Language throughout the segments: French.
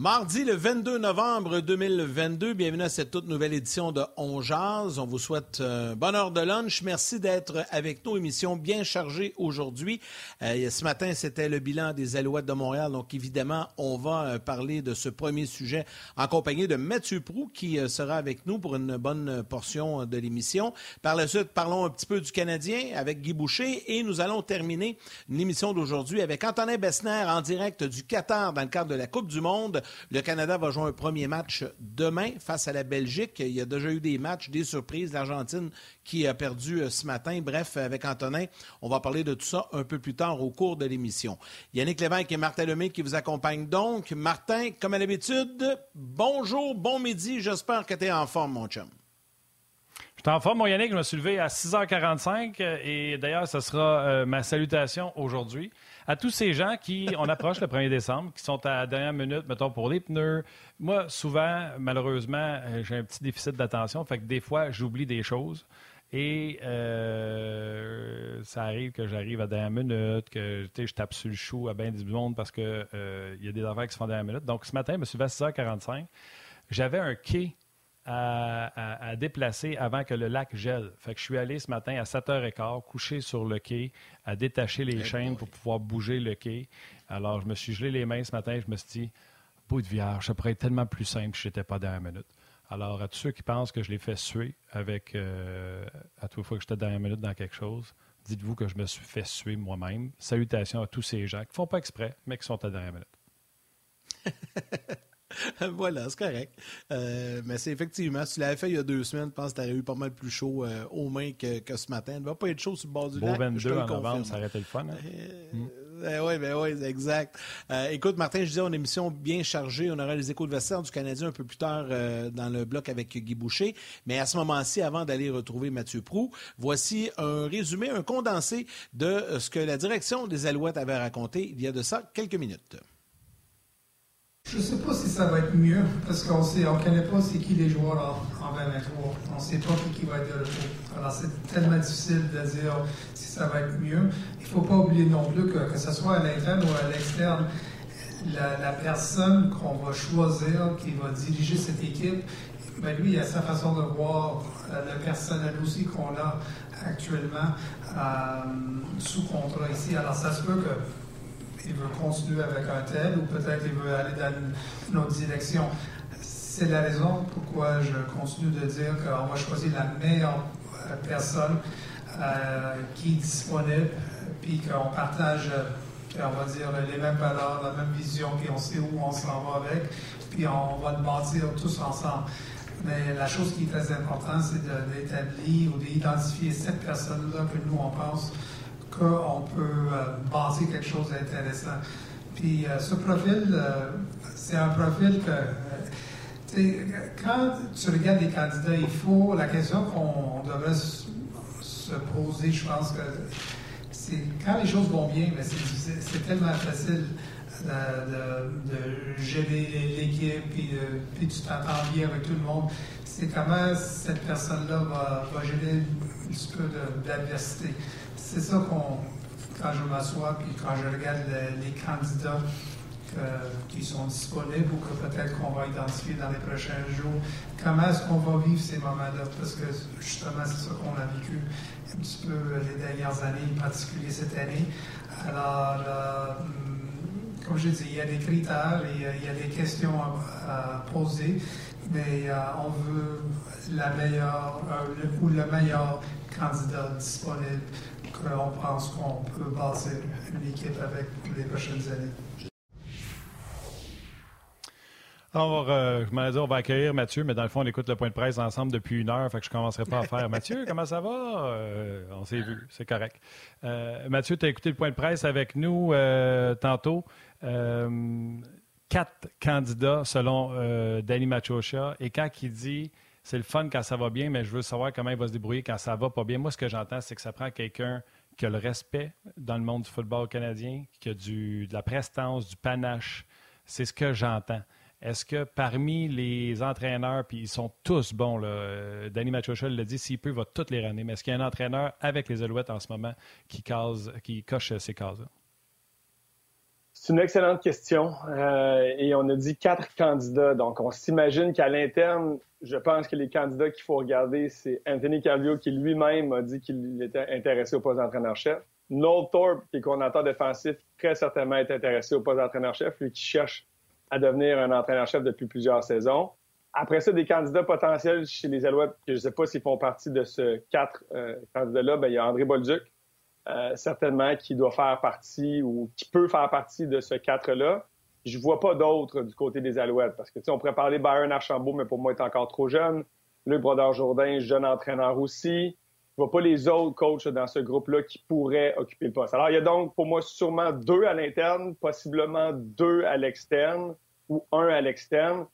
Mardi le 22 novembre 2022, bienvenue à cette toute nouvelle édition de On Jazz. On vous souhaite un bonne heure de lunch. Merci d'être avec nous. Émission bien chargée aujourd'hui. Euh, ce matin, c'était le bilan des Alouettes de Montréal. Donc, évidemment, on va euh, parler de ce premier sujet en compagnie de Mathieu Prou qui euh, sera avec nous pour une bonne portion de l'émission. Par la suite, parlons un petit peu du Canadien avec Guy Boucher et nous allons terminer l'émission d'aujourd'hui avec Antonin Bessner en direct du Qatar dans le cadre de la Coupe du Monde. Le Canada va jouer un premier match demain face à la Belgique. Il y a déjà eu des matchs, des surprises. L'Argentine qui a perdu euh, ce matin. Bref, avec Antonin, on va parler de tout ça un peu plus tard au cours de l'émission. Yannick Lévesque et Martin Lemay qui vous accompagnent donc. Martin, comme à l'habitude, bonjour, bon midi. J'espère que tu es en forme, mon chum. Je suis en forme, mon Yannick. Je me suis levé à 6h45 et d'ailleurs, ce sera euh, ma salutation aujourd'hui à tous ces gens qui, on approche le 1er décembre, qui sont à la dernière minute, mettons, pour les pneus. Moi, souvent, malheureusement, euh, j'ai un petit déficit d'attention, fait que des fois, j'oublie des choses. Et euh, ça arrive que j'arrive à dernière minute, que je tape sur le chou à bien du monde parce qu'il euh, y a des affaires qui se font à dernière minute. Donc, ce matin, je me suis levé à 6h45. J'avais un quai à, déplacer avant que le lac gèle. Fait que je suis allé ce matin à 7h15, couché sur le quai, à détacher les chaînes pour pouvoir bouger le quai. Alors, je me suis gelé les mains ce matin. Je me suis dit, bout de vierge, ça pourrait être tellement plus simple si je n'étais pas dernière minute. Alors, à tous ceux qui pensent que je l'ai fait suer avec, euh, à toute fois que j'étais dernière minute dans quelque chose, dites-vous que je me suis fait suer moi-même. Salutations à tous ces gens qui ne font pas exprès, mais qui sont à dernière minute. voilà, c'est correct. Euh, mais c'est effectivement, si tu l'avais fait il y a deux semaines, je pense que tu aurais eu pas mal plus chaud euh, aux mains que, ce matin. Il ne va pas être chaud sur le bord du Beau lac. 22 en novembre, ça aurait été le fun. Hein? Euh, oui, ben oui, exact. écoute, Martin, je disais, on a une émission bien chargée. On aura les échos de vestiaire du Canadien un peu plus tard dans le bloc avec Guy Boucher. Mais à ce moment-ci, avant d'aller retrouver Mathieu Prou, voici un résumé, un condensé de ce que la direction des Alouettes avait raconté il y a de ça quelques minutes. Je ne sais pas si ça va être mieux, parce qu'on ne on connaît pas c'est qui les joueurs en, en 2023. On ne sait pas qui, va être de retour. Alors c'est tellement difficile de dire si ça va être mieux. Il ne faut pas oublier non plus que, que ce soit à l'interne ou à l'externe, la, personne qu'on va choisir, qui va diriger cette équipe, ben lui, il a sa façon de voir euh, le personnel aussi qu'on a actuellement euh, sous contrat ici. Alors ça se peut que il veut continuer avec un tel ou peut-être il veut aller dans une, autre direction. C'est la raison pourquoi je continue de dire qu'on va choisir la meilleure euh, personne euh, qui est disponible, puis qu'on partage, euh, on va dire, les mêmes valeurs, la même vision, puis on sait où on s'en va avec, puis on va le bâtir tous ensemble. Mais la chose qui est très importante, c'est d'établir ou d'identifier cette personne-là que nous, on pense qu'on peut euh, bâtir quelque chose d'intéressant. Puis euh, ce profil, euh, c'est un profil que, quand tu regardes les candidats, il faut, la question qu'on devrait se poser, je pense que c'est quand les choses vont bien, mais c'est tellement facile de, gérer l'équipe, puis, puis tu t'entends bien avec tout le monde. C'est comment cette personne-là va, va gérer un petit peu d'adversité c'est ça qu'on, quand je m'assois puis quand je regarde les candidats qui sont disponibles ou que peut-être qu'on va identifier dans les prochains jours, comment est-ce qu'on va vivre ces moments-là? Parce que justement, c'est ça qu'on a vécu un petit peu les dernières années, en particulier cette année. Alors, hum, comme je dis, il y a des critères, et il y a des questions à, poser, mais euh, on veut la meilleure euh, ou le meilleur candidat disponible on pense qu'on peut bâtir une équipe avec les prochaines années. Alors, euh, je m'en dire, on va accueillir Mathieu, mais dans le fond, on écoute le point de presse ensemble depuis une heure, fait que je ne commencerai pas à faire Mathieu, comment ça va? Euh, on s'est vu, c'est correct. Euh, Mathieu, tu as écouté le point de presse avec nous tantôt. quatre candidats selon Danny Machocha, et quand il dit c'est le fun quand ça va bien, mais je veux savoir comment il va se débrouiller quand ça va pas bien. Moi, ce que j'entends, c'est que ça prend quelqu'un qui a le respect dans le monde du football canadien, qui a du, de la prestance, du panache. C'est ce que j'entends. Est-ce que parmi les entraîneurs, puis ils sont tous bons, là, euh, Danny Machocha l'a dit, s'il peut, il va toutes les ranner, mais est-ce qu'il y a un entraîneur avec les Alouettes en ce moment qui, case, qui coche ces cases-là? C'est une excellente question. Euh, et on a dit quatre candidats. Donc, on s'imagine qu'à l'interne, je pense que les candidats qu'il faut regarder, c'est Anthony Calvio qui lui-même a dit qu'il était intéressé au poste d'entraîneur-chef. Noel Thorpe, qui est coordinateur défensif, très certainement est intéressé au poste d'entraîneur-chef, lui qui cherche à devenir un entraîneur-chef depuis plusieurs saisons. Après ça, des candidats potentiels chez les Alouettes, que je ne sais pas s'ils font partie de ce quatre euh, candidats-là, ben, il y a André Bolduc, euh, certainement, qui doit faire partie ou qui peut faire partie de ce quatre-là. Je vois pas d'autres du côté des Alouettes parce que, tu sais, on pourrait parler Byron Archambault, mais pour moi, il est encore trop jeune. Luc Brodeur-Jourdain, jeune entraîneur aussi. Je vois pas les autres coachs dans ce groupe-là qui pourraient occuper le poste. Alors, il y a donc, pour moi, sûrement deux à l'interne, possiblement deux à l'externe ou un à l'externe.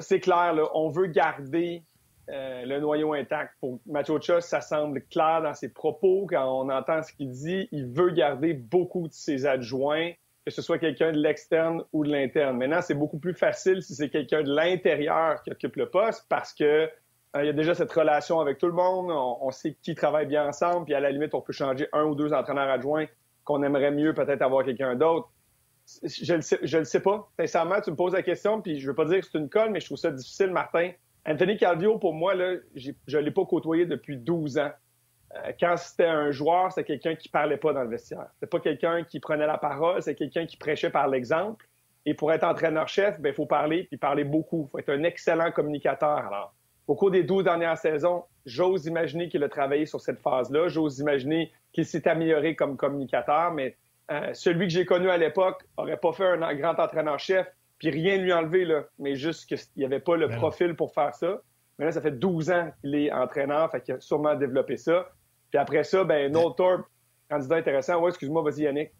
C'est clair, là, on veut garder euh, le noyau intact. Pour Mathieu ça semble clair dans ses propos quand on entend ce qu'il dit. Il veut garder beaucoup de ses adjoints, que ce soit quelqu'un de l'externe ou de l'interne. Maintenant, c'est beaucoup plus facile si c'est quelqu'un de l'intérieur qui occupe le poste parce que euh, il y a déjà cette relation avec tout le monde. On, sait qui travaille bien ensemble. Puis à la limite, on peut changer un ou deux entraîneurs adjoints qu'on aimerait mieux peut-être avoir quelqu'un d'autre. Je le sais, le sais pas. Sincèrement, tu me poses la question, puis je veux pas dire que c'est une colle, mais je trouve ça difficile, Martin. Anthony Calvio, pour moi, là, je ne l'ai pas côtoyé depuis 12 ans. Euh, quand c'était un joueur, c'était quelqu'un qui parlait pas dans le vestiaire. C'était pas quelqu'un qui prenait la parole, c'est quelqu'un qui prêchait par l'exemple. Et pour être entraîneur-chef, ben, il faut parler, puis parler beaucoup. Il faut être un excellent communicateur. Alors, au cours des 12 dernières saisons, j'ose imaginer qu'il a travaillé sur cette phase-là. J'ose imaginer qu'il s'est amélioré comme communicateur, mais euh, celui que j'ai connu à l'époque aurait pas fait un grand entraîneur-chef puis rien lui enlever, là, mais juste qu'il n'y avait pas le ben profil pour faire ça. Maintenant, ça fait 12 ans qu'il est entraîneur, fait qu'il a sûrement développé ça. Puis après ça, ben, ben Noel Thorpe, candidat intéressant. Ouais, excuse-moi, vas-y, Yannick.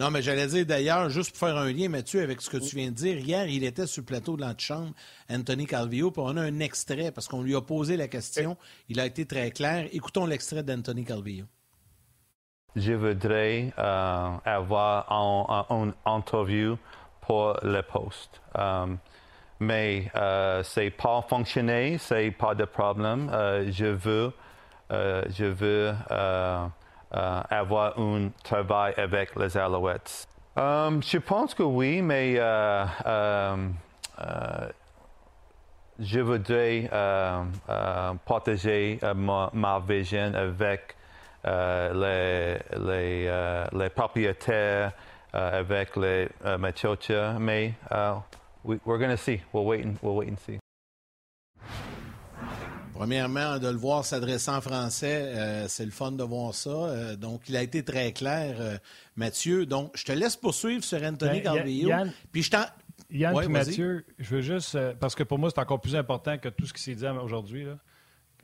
Non, mais j'allais dire d'ailleurs, juste pour faire un lien, Mathieu, avec ce que tu viens de dire, hier, il était sur le plateau de l'antichambre, Anthony Calvillo, puis on a un extrait, parce qu'on lui a posé la question. Il a été très clair. Écoutons l'extrait d'Anthony Calvillo. Je voudrais euh, avoir une interview pour le poste. Um, mais euh, c'est pas fonctionné, c'est pas de problème. Euh, je veux, euh, je veux avoir un travail avec les Alouettes. Um, je pense que oui, mais euh, je voudrais partager ma, vision avec les, les, propriétaires avec les euh, Machocha, mais uh, we, we're going to see. We'll wait, and, we'll wait and see. Premièrement, de le voir s'adresser en français, euh, c'est le fun de voir ça. Euh, donc, il a été très clair, euh, Mathieu. Donc, je te laisse poursuivre sur Anthony ben, Calvillo. Puis je t'en. Yann ouais, Mathieu, je veux juste, parce que pour moi, c'est encore plus important que tout ce qui s'est dit aujourd'hui.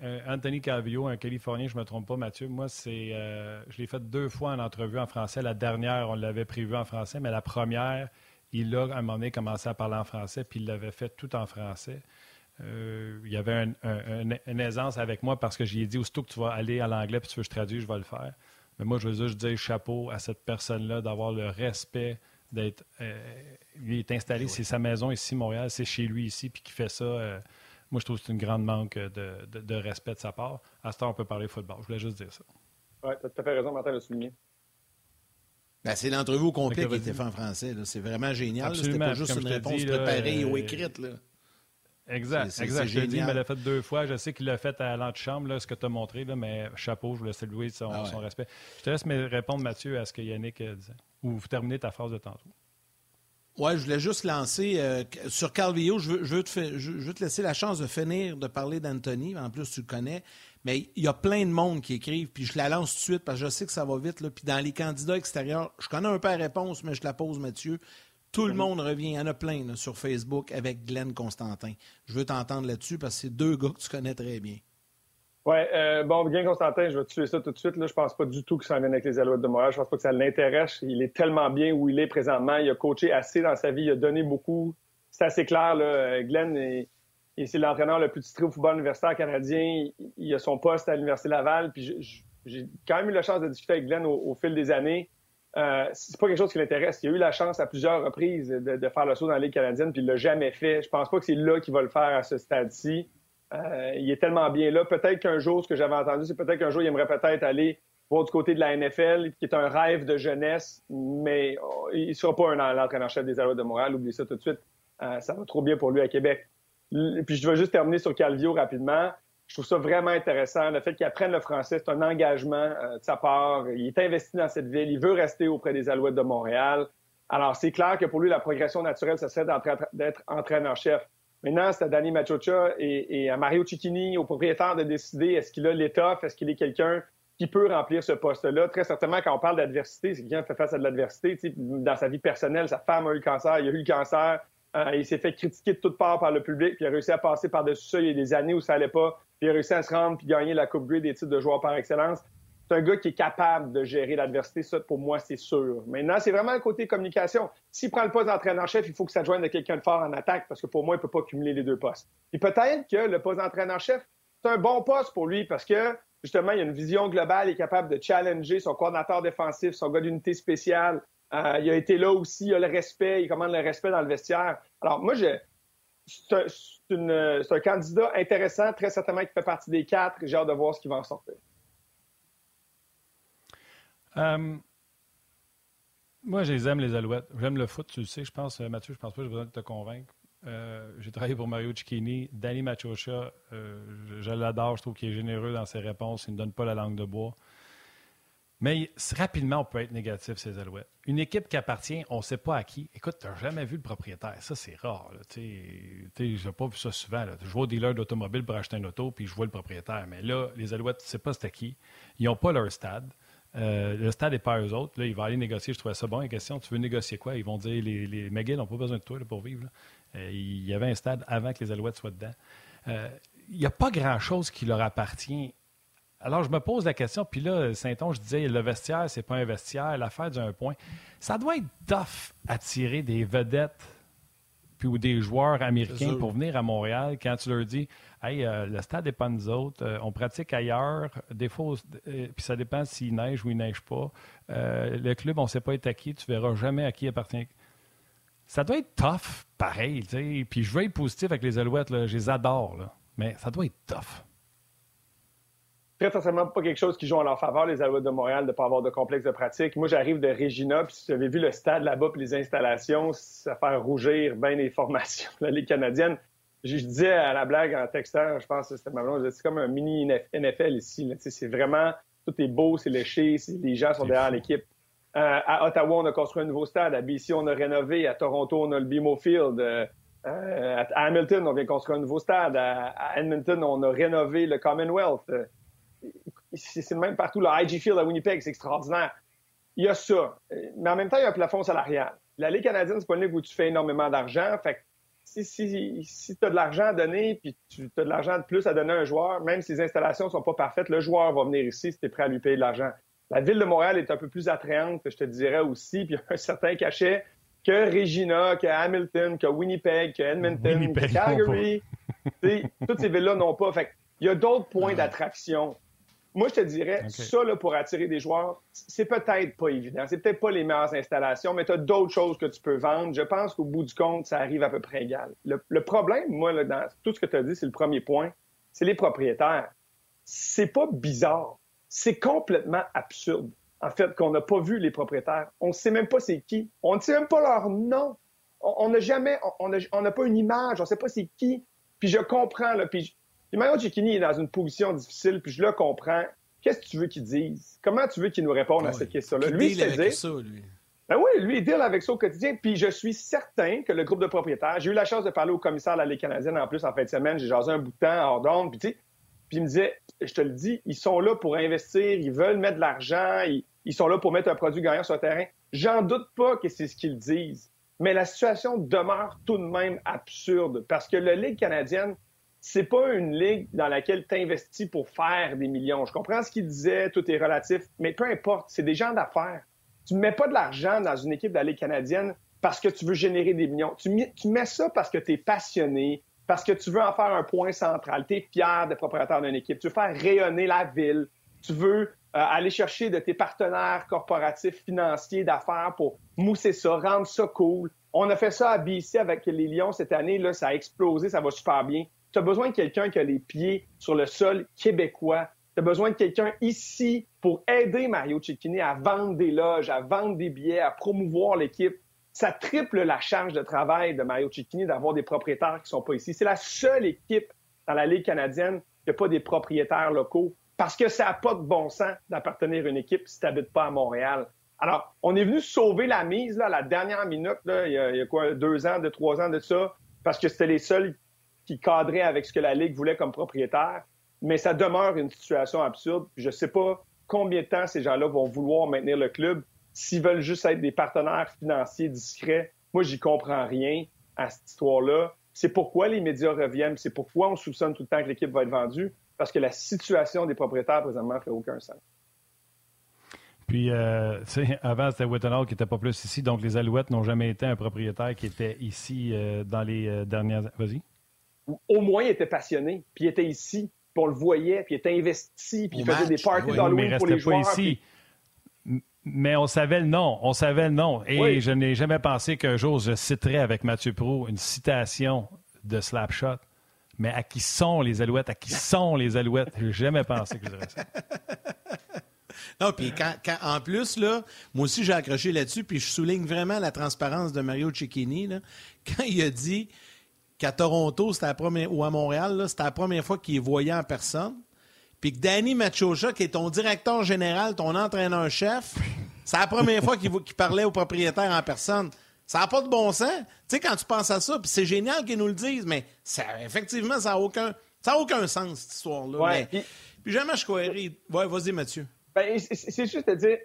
Euh, Anthony Calvillo, un Californien, je ne me trompe pas, Mathieu. Moi, c'est, euh, je l'ai fait deux fois en entrevue en français. La dernière, on l'avait prévu en français, mais la première, il a à un moment donné commencé à parler en français, puis il l'avait fait tout en français. Euh, il y avait une aisance avec moi parce que j'ai dit aussitôt que tu vas aller à l'anglais puis tu veux que je traduise, je vais le faire. Mais moi, je veux juste dire chapeau à cette personne-là d'avoir le respect d'être. lui est installé, c'est sa maison ici, Montréal, c'est chez lui ici, puis qui fait ça moi, je trouve que c'est une grande manque de, respect de sa part. À ce temps, on peut parler football. Je voulais juste dire ça. Oui, tu as tout à fait raison, Martin, de le souligner. Ben, c'est l'entrevue au complet qui était fait en français. C'est vraiment génial. C'était pas juste une réponse préparée ou écrite. Là. Exact, exact. Je te dis, il l'a fait deux fois. Je sais qu'il l'a fait à l'antichambre, ce que tu as montré, là, mais chapeau, je voulais saluer son, ah son, respect. Je te laisse répondre, Mathieu, à ce que Yannick disait. Ou vous terminez ta phrase de tantôt. Oui, je voulais juste lancer euh, sur Calvillo. Je veux, je, veux te je veux, te laisser la chance de finir de parler d'Anthony. En plus, tu le connais. Mais il y a plein de monde qui écrivent, puis je la lance tout de suite parce que je sais que ça va vite. Là. Puis dans les candidats extérieurs, je connais un peu la réponse, mais je la pose, Mathieu. Tout le monde revient. Il y en a plein sur Facebook avec Glenn Constantin. Je veux t'entendre là-dessus parce que c'est deux gars que tu connais très bien. Oui, euh, bon, bien Constantin, je vais tuer ça tout de suite. Là, je pense pas du tout que ça vienne avec les Alouettes de Montréal. Je pense pas que ça l'intéresse. Il est tellement bien où il est présentement. Il a coaché assez dans sa vie. Il a donné beaucoup. C'est assez clair. Là. Glenn, est, c'est l'entraîneur le plus titré au football universitaire canadien. Il, a son poste à l'Université Laval. Puis j'ai quand même eu la chance de discuter avec Glenn au, fil des années. Euh, c'est pas quelque chose qui l'intéresse. Il a eu la chance à plusieurs reprises de, faire le saut dans la Ligue canadienne, puis il l'a jamais fait. Je pense pas que c'est là qu'il va le faire à ce stade-ci. Euh, il est tellement bien là. Peut-être qu'un jour, ce que j'avais entendu, c'est peut-être qu'un jour, il aimerait peut-être aller voir du côté de la NFL, qui est un rêve de jeunesse, mais oh, il ne sera pas un l'entraîneur-chef des Alouettes de Montréal. Oubliez ça tout de suite. Euh, ça va trop bien pour lui à Québec. Puis je veux juste terminer sur Calvio rapidement. Je trouve ça vraiment intéressant. Le fait qu'il apprenne le français, c'est un engagement euh, de sa part. Il est investi dans cette ville. Il veut rester auprès des Alouettes de Montréal. Alors, c'est clair que pour lui, la progression naturelle, ce serait d'être entraîneur-chef. Maintenant, c'est à Danny Machocha et, à Mario Cicchini, au propriétaire, de décider est-ce qu'il a l'étoffe, est-ce qu'il est quelqu'un qui peut remplir ce poste-là? Très certainement, quand on parle d'adversité, c'est quelqu'un qui fait face à de l'adversité. Dans sa vie personnelle, sa femme a eu le cancer, il a eu le cancer, euh, il s'est fait critiquer de toutes parts par le public, puis il a réussi à passer par-dessus ça. Il y a des années où ça allait pas, puis il a réussi à se rendre puis gagner la Coupe Grey des titres de joueur par excellence. C'est un gars qui est capable de gérer l'adversité, ça, pour moi, c'est sûr. Maintenant, c'est vraiment le côté communication. S'il prend le poste d'entraîneur-chef, il faut que ça joigne de quelqu'un de fort en attaque, parce que pour moi, il peut pas cumuler les deux postes. Puis peut-être que le poste d'entraîneur-chef, c'est un bon poste pour lui, parce que justement, il a une vision globale, il est capable de challenger son coordinateur défensif, son gars d'unité spéciale, euh, il a été là aussi, il a le respect, il commande le respect dans le vestiaire. Alors, moi, je, c'est un, candidat intéressant, très certainement qui fait partie des quatre. J'ai hâte de voir ce qui va en sortir. Euh, moi, je les aime, les Alouettes. J'aime le foot, tu le sais. Je pense, euh, Mathieu, je pense pas que j'ai besoin de te convaincre. j'ai travaillé pour Mario Cicchini. Danny Machocha, je, l'adore. Je trouve qu'il est généreux dans ses réponses. Il ne donne pas la langue de bois. Mais rapidement, on peut être négatif, ces Alouettes. Une équipe qui appartient, on ne sait pas à qui. Écoute, tu n'as jamais vu le propriétaire. Ça, c'est rare. Je n'ai pas vu ça souvent. Je vois au dealer d'automobile pour acheter un auto, puis je vois le propriétaire. Mais là, les Alouettes, tu ne sais pas c'est à qui. Ils n'ont pas leur stade. Euh, le stade n'est pas eux autres. Là, il va aller négocier. Je trouvais ça bon. La question, tu veux négocier quoi? Ils vont dire, les, les McGill n'ont pas besoin de toi pour vivre. Euh, il y avait un stade avant que les Alouettes soient dedans. Euh, il n'y a pas grand-chose qui leur appartient alors, je me pose la question, puis là, Saint-Onge disait, le vestiaire, c'est pas un vestiaire, l'affaire d'un point. Ça doit être tough attirer des vedettes puis, ou des joueurs américains pour venir à Montréal quand tu leur dis, hey, euh, le stade n'est pas nous autres, euh, on pratique ailleurs, des fois, euh, puis ça dépend s'il neige ou il neige pas. le club, on ne sait pas être à qui, tu verras jamais à qui appartient. Ça doit être tough, pareil, tu sais. Puis je veux être positif avec les Alouettes, là, je les adore, là. mais ça doit être tough très certainement pas quelque chose qui joue en leur faveur, les Alouettes de Montréal, de ne pas avoir de complexe de pratique. Moi, j'arrive de Regina, puis si tu avais vu le stade là-bas, puis les installations, ça fait rougir bien les formations de la Ligue canadienne. Je, disais à la blague en textant, je pense que c'était ma c'est comme un mini NFL ici. C'est vraiment, tout est beau, c'est léché, les gens sont derrière l'équipe. Euh, à Ottawa, on a construit un nouveau stade. À BC, on a rénové. À Toronto, on a le BMO Field. Euh, à Hamilton, on vient construire un nouveau stade. À, Edmonton, on a rénové le Commonwealth c'est le même partout. Le IG Field à Winnipeg, c'est extraordinaire. Il y a ça. Mais en même temps, il y a un plafond salarial. La Ligue canadienne, c'est pas une ligue où tu fais énormément d'argent. Fait si, si, tu as de l'argent à donner, puis tu as de l'argent de plus à donner à un joueur, même si les installations sont pas parfaites, le joueur va venir ici si tu es prêt à lui payer de l'argent. La ville de Montréal est un peu plus attrayante, je te dirais aussi, puis il y a un certain cachet que Regina, que Hamilton, que Winnipeg, que Edmonton, que Calgary. toutes ces villes-là n'ont pas. Fait il y a d'autres points d'attraction moi, je te dirais, ça, là, pour attirer des joueurs, c'est peut-être pas évident. C'est peut-être pas les meilleures installations, mais tu as d'autres choses que tu peux vendre. Je pense qu'au bout du compte, ça arrive à peu près égal. Le, problème, moi, là, dans tout ce que tu as dit, c'est le premier point, c'est les propriétaires. C'est pas bizarre. C'est complètement absurde, en fait, qu'on n'a pas vu les propriétaires. On ne sait même pas c'est qui. On ne sait même pas leur nom. On n'a jamais, on n'a pas une image. On ne sait pas c'est qui. Puis je comprends, là, puis puis Mario Cecchini est dans une position difficile, puis je le comprends. Qu'est-ce que tu veux qu'il dise? Comment tu veux qu'il nous réponde à cette question-là? Lui, il avec ça, lui? Ben oui, lui, il deal avec ça au quotidien. Puis je suis certain que le groupe de propriétaires, j'ai eu la chance de parler au commissaire de la Ligue canadienne en plus en fin de semaine, j'ai jasé un bout de temps hors d'onde, puis tu sais, puis il me disait, je te le dis, ils sont là pour investir, ils veulent mettre de l'argent, ils, ils, sont là pour mettre un produit gagnant sur le terrain. J'en doute pas que c'est ce qu'ils disent. Mais la situation demeure tout de même absurde parce que la Ligue canadienne, c'est pas une ligue dans laquelle tu investis pour faire des millions. Je comprends ce qu'il disait, tout est relatif, mais peu importe, c'est des gens d'affaires. Tu ne mets pas de l'argent dans une équipe de la Ligue canadienne parce que tu veux générer des millions. Tu, mets ça parce que tu es passionné, parce que tu veux en faire un point central. Tu es fier de propriétaire d'une équipe. Tu veux faire rayonner la ville. Tu veux euh, aller chercher de tes partenaires corporatifs, financiers, d'affaires pour mousser ça, rendre ça cool. On a fait ça à BC avec les Lions cette année. Là, ça a explosé, ça va super bien tu as besoin de quelqu'un qui a les pieds sur le sol québécois, Tu as besoin de quelqu'un ici pour aider Mario Cecchini à vendre des loges, à vendre des billets, à promouvoir l'équipe. Ça triple la charge de travail de Mario Cecchini d'avoir des propriétaires qui sont pas ici. C'est la seule équipe dans la Ligue canadienne qui n'a pas des propriétaires locaux parce que ça n'a pas de bon sens d'appartenir à une équipe si tu n'habites pas à Montréal. Alors, on est venu sauver la mise là, à la dernière minute, là, il, y a, quoi, deux ans, deux, trois ans de ça, parce que c'était les seuls qui cadraient avec ce que la Ligue voulait comme propriétaire. Mais ça demeure une situation absurde. Je ne sais pas combien de temps ces gens-là vont vouloir maintenir le club s'ils veulent juste être des partenaires financiers discrets. Moi, j'y comprends rien à cette histoire-là. C'est pourquoi les médias reviennent, c'est pourquoi on soupçonne tout le temps que l'équipe va être vendue, parce que la situation des propriétaires présentement fait aucun sens. Puis, euh, avant, c'était Whittenall qui n'était pas plus ici. Donc, les Alouettes n'ont jamais été un propriétaire qui était ici euh, dans les euh, dernières... Vas-y. Au moins, il était passionné, puis il était ici, puis on le voyait, puis il était investi, puis il faisait des parties d'Halloween pour les joueurs. Ici. Mais on savait le nom, on savait le nom. Et je n'ai jamais pensé qu'un jour je citerais avec Mathieu Pro une citation de Slapshot. Mais à qui sont les Alouettes? À qui sont les Alouettes? Je n'ai jamais pensé que je dirais ça. Non, puis quand, en plus, là, moi aussi, j'ai accroché là-dessus, puis je souligne vraiment la transparence de Mario Cecchini. quand il a dit qu'à Toronto, c'était la première, ou à Montréal, c'était la première fois qu'il voyait en personne, puis que Danny Machocha, qui est ton directeur général, ton entraîneur-chef, c'est la première fois qu'il parlait au propriétaire en personne. Ça n'a pas de bon sens. Tu sais, quand tu penses à ça, puis c'est génial qu'ils nous le disent, mais ça, effectivement, ça n'a aucun, ça aucun sens, cette histoire-là. puis, jamais je croirais. Ouais, vas-y, Mathieu. Ben, c'est juste à dire,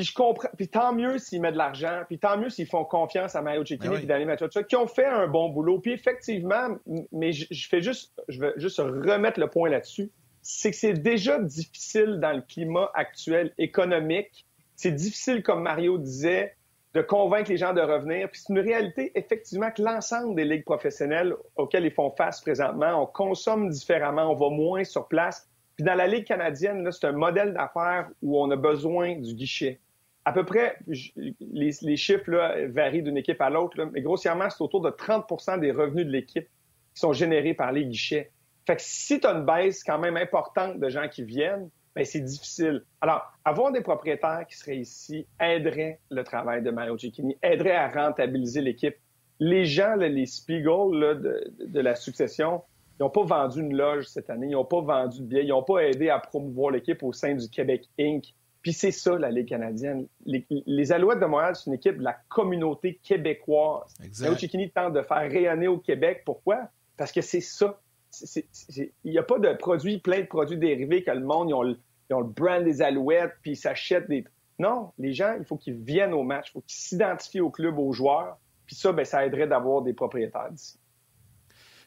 puis je comprends, puis tant mieux s'ils mettent de l'argent, puis tant mieux s'ils font confiance à Mario Cecchini ben et Danny Machocha, qui ont fait un bon boulot. Puis effectivement, mais je, fais juste, je veux juste remettre le point là-dessus, c'est que c'est déjà difficile dans le climat actuel économique. C'est difficile, comme Mario disait, de convaincre les gens de revenir. Puis c'est une réalité, effectivement, que l'ensemble des ligues professionnelles auxquelles ils font face présentement, on consomme différemment, on va moins sur place. Puis dans la Ligue canadienne, c'est un modèle d'affaires où on a besoin du guichet. À peu près, les, chiffres varient d'une équipe à l'autre, mais grossièrement, c'est autour de 30% des revenus de l'équipe qui sont générés par les guichets. Fait que si tu as une baisse quand même importante de gens qui viennent, ben c'est difficile. Alors, avoir des propriétaires qui seraient ici aiderait le travail de Mario Cecchini, aiderait à rentabiliser l'équipe. Les gens, les Spiegel de, la succession, ils n'ont pas vendu une loge cette année, ils n'ont pas vendu de billets, ils n'ont pas aidé à promouvoir l'équipe au sein du Québec Inc. Puis c'est ça, la Ligue canadienne. Les, Alouettes de Montréal, c'est une équipe de la communauté québécoise. Exact. Chikini tente de faire rayonner au Québec. Pourquoi? Parce que c'est ça. Il n'y a pas de produits, plein de produits dérivés que le monde, ils ont le, ils ont le brand des Alouettes, puis ils s'achètent des... Non, les gens, il faut qu'ils viennent au match, il faut qu'ils s'identifient au club, aux joueurs. Puis ça, ben, ça aiderait d'avoir des propriétaires d'ici.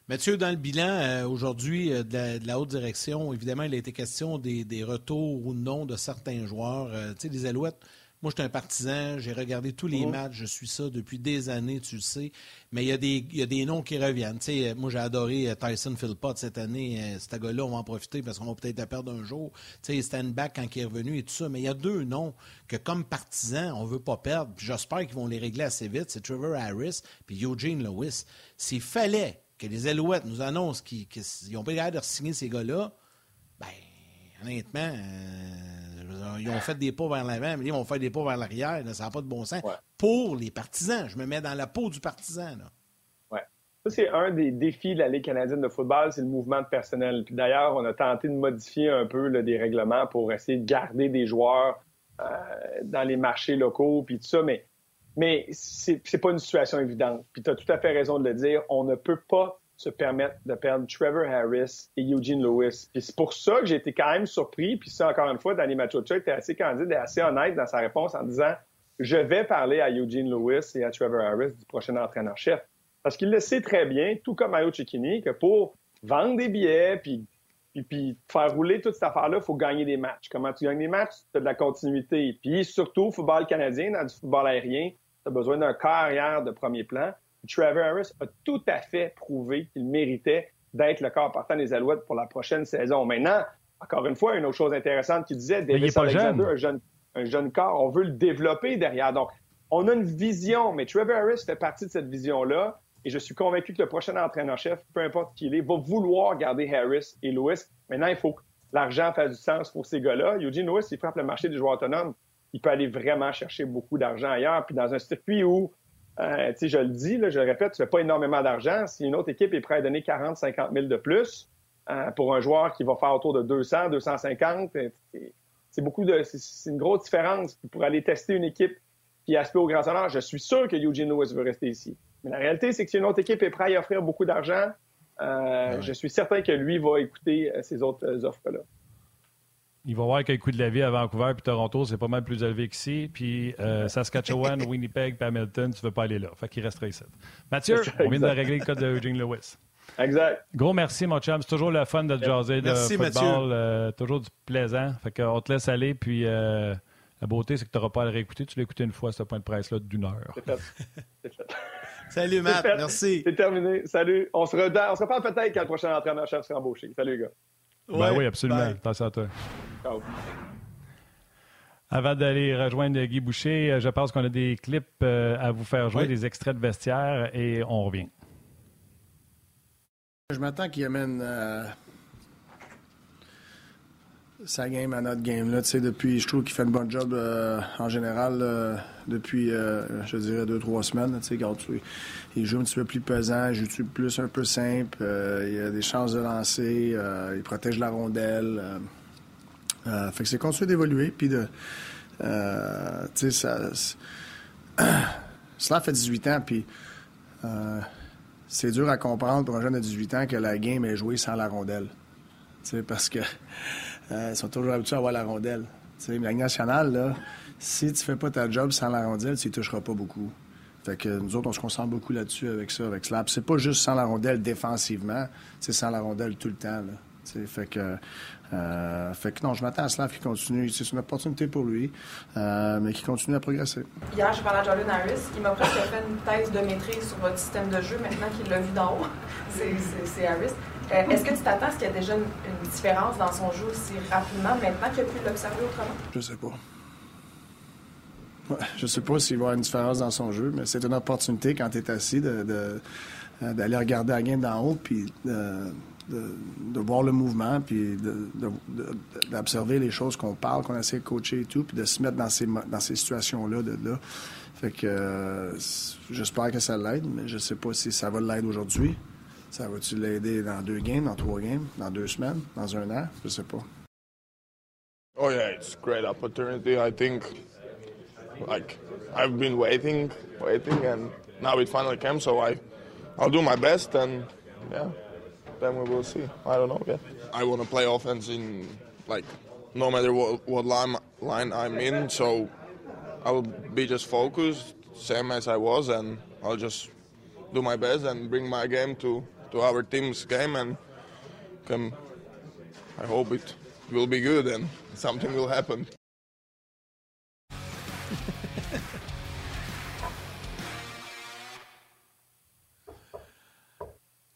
Mathieu, dans le bilan euh, aujourd'hui euh, de, la haute direction, évidemment, il a été question des, retours ou non de certains joueurs. Euh, tu sais, les Alouettes, moi, je suis un partisan, j'ai regardé tous les mhm. matchs, je suis ça depuis des années, tu le sais. Mais il y a des, y a des noms qui reviennent. Tu sais, moi, j'ai adoré Tyson Philpott cette année. Cet gars-là, on va en profiter parce qu'on va peut-être la perdre un jour. Tu sais, stand back quand il est revenu et tout ça. Mais il y a deux noms que, comme partisans, on ne veut pas perdre. J'espère qu'ils vont les régler assez vite. C'est Trevor Harris puis Eugene Lewis. S'il fallait que les Alouettes nous annoncent qu'ils n'ont pas l'air de signer ces gars-là, ben, honnêtement, euh, ils ont fait des pas vers l'avant, mais ils vont faire des pas vers l'arrière. Ça n'a pas de bon sens. Pour les partisans, je me mets dans la peau du partisan. Là. Ouais. Ça, c'est un des défis de la Ligue canadienne de football, c'est le mouvement de personnel. Puis d'ailleurs, on a tenté de modifier un peu des règlements pour essayer de garder des joueurs euh, dans les marchés locaux, puis tout ça, mais mais c'est n'est pas une situation évidente. Puis tu as tout à fait raison de le dire. On ne peut pas se permettre de perdre Trevor Harris et Eugene Lewis. Puis c'est pour ça que j'ai été quand même surpris. Puis ça, encore une fois, Danny Machocha était assez candide et assez honnête dans sa réponse en disant je vais parler à Eugene Lewis et à Trevor Harris du prochain entraîneur-chef. Parce qu'il le sait très bien, tout comme Mario Cecchini, que pour vendre des billets puis, puis faire rouler toute cette affaire-là, il faut gagner des matchs. Comment tu gagnes des matchs? Tu as de la continuité. Puis surtout, football canadien, dans du football aérien, tu as besoin d'un carrière de premier plan. Trevor Harris a tout à fait prouvé qu'il méritait d'être le corps partant des Alouettes pour la prochaine saison. Maintenant, encore une fois, une autre chose intéressante qu'il disait, Davis Alexander, un jeune, un jeune corps, on veut le développer derrière. Donc, on a une vision, mais Trevor Harris fait partie de cette vision-là. Et je suis convaincu que le prochain entraîneur-chef, peu importe qui il est, va vouloir garder Harris et Lewis. Maintenant, il faut, l'argent fait du sens pour ces gars-là. Eugene Lewis, il frappe le marché des joueurs autonomes. Il peut aller vraiment chercher beaucoup d'argent ailleurs. Puis dans un circuit où, euh, tu sais, je le dis, là, je le répète, tu fais pas énormément d'argent. Si une autre équipe est prête à donner 40, 50 000 de plus euh, pour un joueur qui va faire autour de 200, 250, euh, c'est beaucoup de, c'est une grosse différence pour aller tester une équipe qui aspire au grand honneur. Je suis sûr que Eugene Lewis veut rester ici. Mais la réalité, c'est que si une autre équipe est prête à offrir beaucoup d'argent, euh, je suis certain que lui va écouter ces autres offres-là. Il va voir que le coût de la vie à Vancouver puis Toronto, c'est pas mal plus élevé qu'ici. Puis Saskatchewan, Winnipeg puis Hamilton, tu ne veux pas aller là. Fait qu'il restera ici. Mathieu, on vient de régler le cas de Eugene Lewis. Exact. Gros merci, mon chum. C'est toujours le fun de jaser de football. toujours du plaisant. Fait qu'on te laisse aller. Puis la beauté, c'est que tu n'auras pas à le réécouter. Tu l'as écouté une fois, ce point de presse-là, d'une heure. C'est fait. C'est fait. Salut, Matt. Merci. C'est terminé. Salut. On se, on se reparle peut-être quand le prochain entraîneur-chef sera embauché. Salut, les gars. Ben oui, absolument. Attention à toi. Ciao. Avant d'aller rejoindre Guy Boucher, je pense qu'on a des clips euh, à vous faire jouer, des extraits de vestiaire, et on revient. Je m'attends qu'il amène euh, sa game à notre game. Là, depuis, je trouve qu'il fait un bon job euh, en général euh, depuis, euh, je dirais, deux, trois semaines. Quand il joue un petit peu plus pesant, il joue plus un peu simple, il a des chances de lancer, il protège la rondelle. fait que c'est continuer d'évoluer. Puis de. tu sais. Cela fait 18 ans, puis c'est dur à comprendre pour un jeune de 18 ans que la game est jouée sans la rondelle. parce que euh, ils sont toujours habitués à avoir la rondelle. mais la nationale, là, si tu fais pas ta job sans la rondelle, tu ne toucheras pas beaucoup. Fait que nous autres, on se concentre beaucoup là-dessus avec ça, avec Slap. C'est pas juste sans la rondelle défensivement, c'est sans la rondelle tout le temps. Fait que, euh, fait que non, je m'attends à Slav qui continue. C'est une opportunité pour lui, euh, mais qui continue à progresser. Hier, j'ai parlé à Jordan Harris. Il m'a presque fait une thèse de maîtrise sur votre système de jeu maintenant qu'il l'a vu d'en haut. c'est Harris. Euh, est-ce que tu t'attends à ce qu'il y a déjà une, différence dans son jeu aussi rapidement maintenant qu'il a pu l'observer autrement? Je sais pas. Ouais, je sais pas s'il va y avoir une différence dans son jeu, mais c'est une opportunité quand tu es assis de, euh, d'aller regarder la game d'en haut puis de, de, voir le mouvement puis d'observer les choses qu'on parle, qu'on essaie de coacher et tout, puis de se mettre dans ces, dans ces situations-là. De, là. Fait que euh, j'espère que ça l'aide, mais je sais pas si ça va l'aider aujourd'hui. Ça va-tu l'aider dans deux games, dans trois games, dans deux semaines, dans un an? Je sais pas. Oh yeah, it's a great opportunity. I think, like, I've been waiting, waiting, and now it finally came. So I, I'll do my best, and yeah, then we will see. I don't know yet. I want to play offense in, like, no matter what what line line I'm in. So I will be just focused, same as I was, and I'll just do my best and bring my game to to our team's game and come. I hope it will be good and something will happen.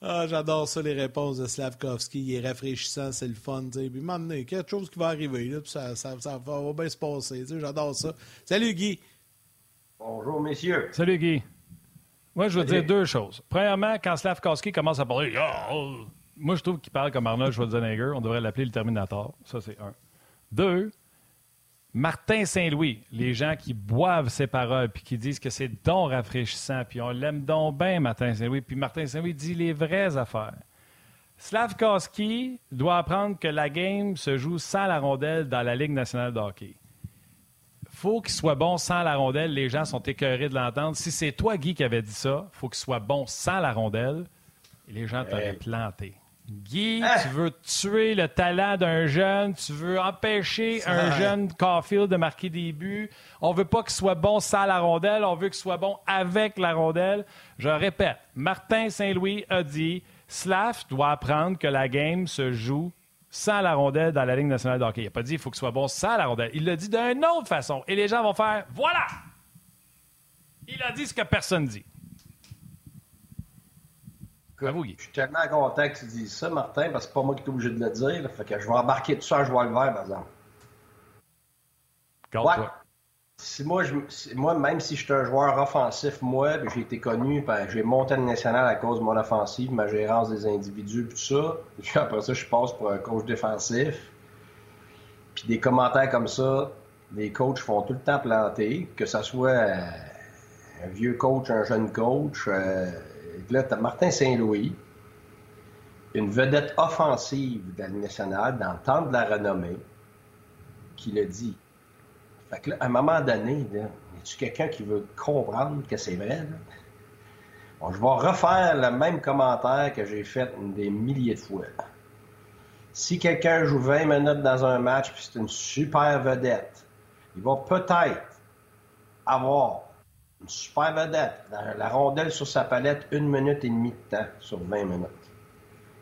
Ah, j'adore ça, les réponses de Slavkovski. Il est rafraîchissant, c'est le fun. T'sais. Puis m'amener quelque chose qui va arriver, là, puis ça, ça, ça, va bien se passer. J'adore ça. Salut, Guy. Bonjour, messieurs. Salut, Guy. Moi, je veux dire deux choses. Premièrement, quand Slavkowski commence à parler, oh, moi, je trouve qu'il parle comme Arnold Schwarzenegger. On devrait l'appeler le Terminator. Ça, c'est un. Deux, Martin Saint-Louis, les gens qui boivent ses paroles puis qui disent que c'est donc rafraîchissant, puis on l'aime donc bien, Martin Saint-Louis. Puis Martin Saint-Louis dit les vraies affaires. Slavkowski doit apprendre que la game se joue sans la rondelle dans la Ligue nationale de hockey faut qu'il soit bon sans la rondelle. Les gens sont écœurés de l'entendre. Si c'est toi, Guy, qui avait dit ça, faut qu'il soit bon sans la rondelle. Et les gens t'auraient planté. Guy, ah! tu veux tuer le talent d'un jeune, tu veux empêcher un jeune Caulfield de marquer des buts. On veut pas qu'il soit bon sans la rondelle, on veut qu'il soit bon avec la rondelle. Je répète, Martin Saint-Louis a dit Slav doit apprendre que la game se joue sans la rondelle dans la Ligue nationale de hockey. Il n'a pas dit qu'il faut que ce soit bon sans la rondelle. Il l'a dit d'une autre façon. Et les gens vont faire Voilà Il a dit ce que personne dit. je suis tellement content que tu dises ça, Martin, parce que c'est pas moi qui suis obligé de le dire. Fait que je vais embarquer tout ça à jouer le vert, par exemple. Si moi, je, moi, même si je suis un joueur offensif, moi, j'ai été connu, ben, j'ai monté le national à cause de mon offensive, ma gérance des individus, tout ça. Puis après ça, je passe pour un coach défensif. Puis des commentaires comme ça, les coachs font tout le temps planter, que ce soit euh, un vieux coach, un jeune coach. Euh, là, tu as Martin Saint-Louis, une vedette offensive de la nationale dans le temps de la renommée, qui le dit. À un moment donné, y a-tu quelqu'un qui veut comprendre que c'est vrai? Je vais refaire le même commentaire que j'ai fait des milliers de fois. Si quelqu'un joue 20 minutes dans un match puis c'est une super vedette, il va peut-être avoir une super vedette, la rondelle sur sa palette, une minute et demie de temps sur 20 minutes.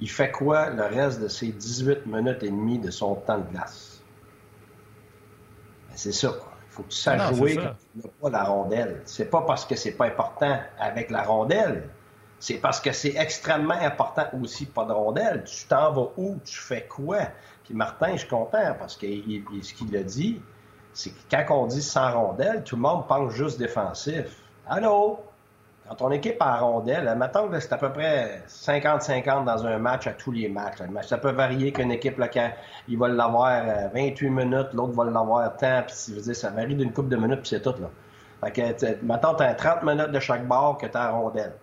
Il fait quoi le reste de ses 18 minutes et demie de son temps de glace? Ben, c'est ça. Il faut que tu saches jouer quand tu n'as pas la rondelle. C'est pas parce que c'est pas important avec la rondelle. C'est parce que c'est extrêmement important aussi pas de rondelle. Tu t'en vas où? Tu fais quoi? Puis Martin, je suis content parce que ce qu'il a dit, c'est que quand on dit sans rondelle, tout le monde pense juste défensif. Allô? Quand ton équipe a rondelle, mettons que c'est à peu près 50-50 dans un match à tous les matchs. Ça peut varier qu'une équipe, là, quand il va l'avoir 28 euh, minutes, l'autre va l'avoir tant, puis ça varie d'une coupe de minutes, puis c'est tout. Là. Fait que, mettons, tu as 30 minutes de chaque bord que tu as rondelle.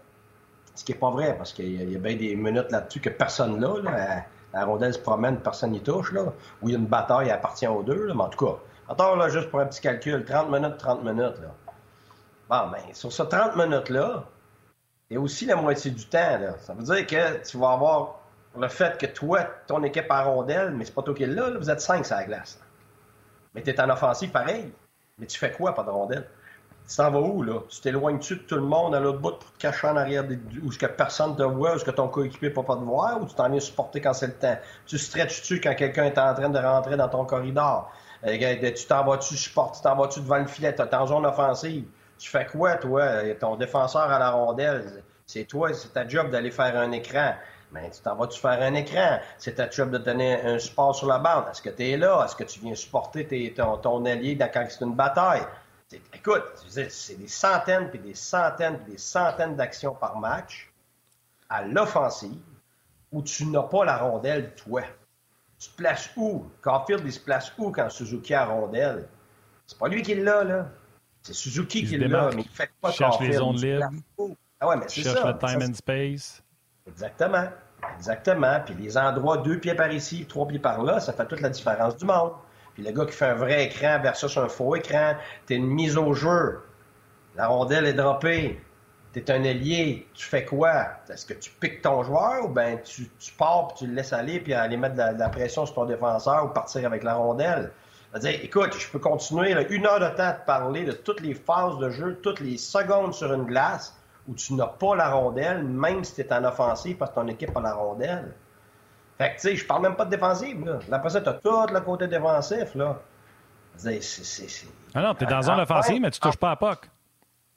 Ce qui n'est pas vrai, parce qu'il y, a bien des minutes là-dessus que personne n'a. Là. La, rondelle se promène, personne n'y touche. Là. Où il y a une bataille, elle appartient aux deux. Mais en tout cas, attends, là, juste pour un petit calcul, 30 minutes, 30 minutes. Là. Bon, ben, sur ces 30 minutes-là, a aussi la moitié du temps. Là. Ça veut dire que tu vas avoir le fait que toi, ton équipe a rondelle, mais c'est pas toi qui es là, vous êtes 5 sur la glace. Mais tu es en offensive pareil. Mais tu fais quoi, pas de rondelle? Tu t'en vas où, là? Tu t'éloignes-tu de tout le monde à l'autre bout pour te cacher en arrière des... où ce que personne te voit, où ce que ton coéquipier peut pas te voir, ou tu t'en viens supporter quand c'est le temps? Tu stretches-tu quand quelqu'un est en train de rentrer dans ton corridor? Euh, tu t'en vas-tu supporter, tu t'en vas-tu devant le filet, tu en zone offensive? Tu fais quoi, toi? Ton défenseur à la rondelle, c'est toi, c'est ta job d'aller faire un écran. Mais tu t'en vas-tu faire un écran? C'est ta job de donner un support sur la bande. Est-ce que tu es là? Est-ce que tu viens supporter ton, allié quand c'est une bataille? Écoute, c'est des centaines, puis des centaines, puis des centaines d'actions par match à l'offensive où tu n'as pas la rondelle, toi. Tu te places où? Caulfield, il se place où quand Suzuki a la rondelle? C'est pas lui qui l'a, là. C'est Suzuki qui l'a, mais il fait pas il cherche les zones libres. Ah ouais, mais c'est cherche le time and space. Exactement. Exactement. Puis les endroits, deux pieds par ici, trois pieds par là, ça fait toute la différence du monde. Puis le gars qui fait un vrai écran versus un faux écran, t'es une mise au jeu. La rondelle est droppée. T'es un ailier. Tu fais quoi? Est-ce que tu piques ton joueur ou bien tu, pars puis tu le laisses aller puis aller mettre de la, pression sur ton défenseur ou partir avec la rondelle? Dire écoute, je peux continuer une heure de temps à te parler de toutes les phases de jeu, toutes les secondes sur une glace où tu n'as pas la rondelle, même si tu es en offensive parce que ton équipe a la rondelle. Fait que, tu sais, je parle même pas de défensive, là. Après ça, t'as tout le côté défensif, là. C'est, c'est, Ah non, t'es dans zone offensive, mais tu touches pas à POC.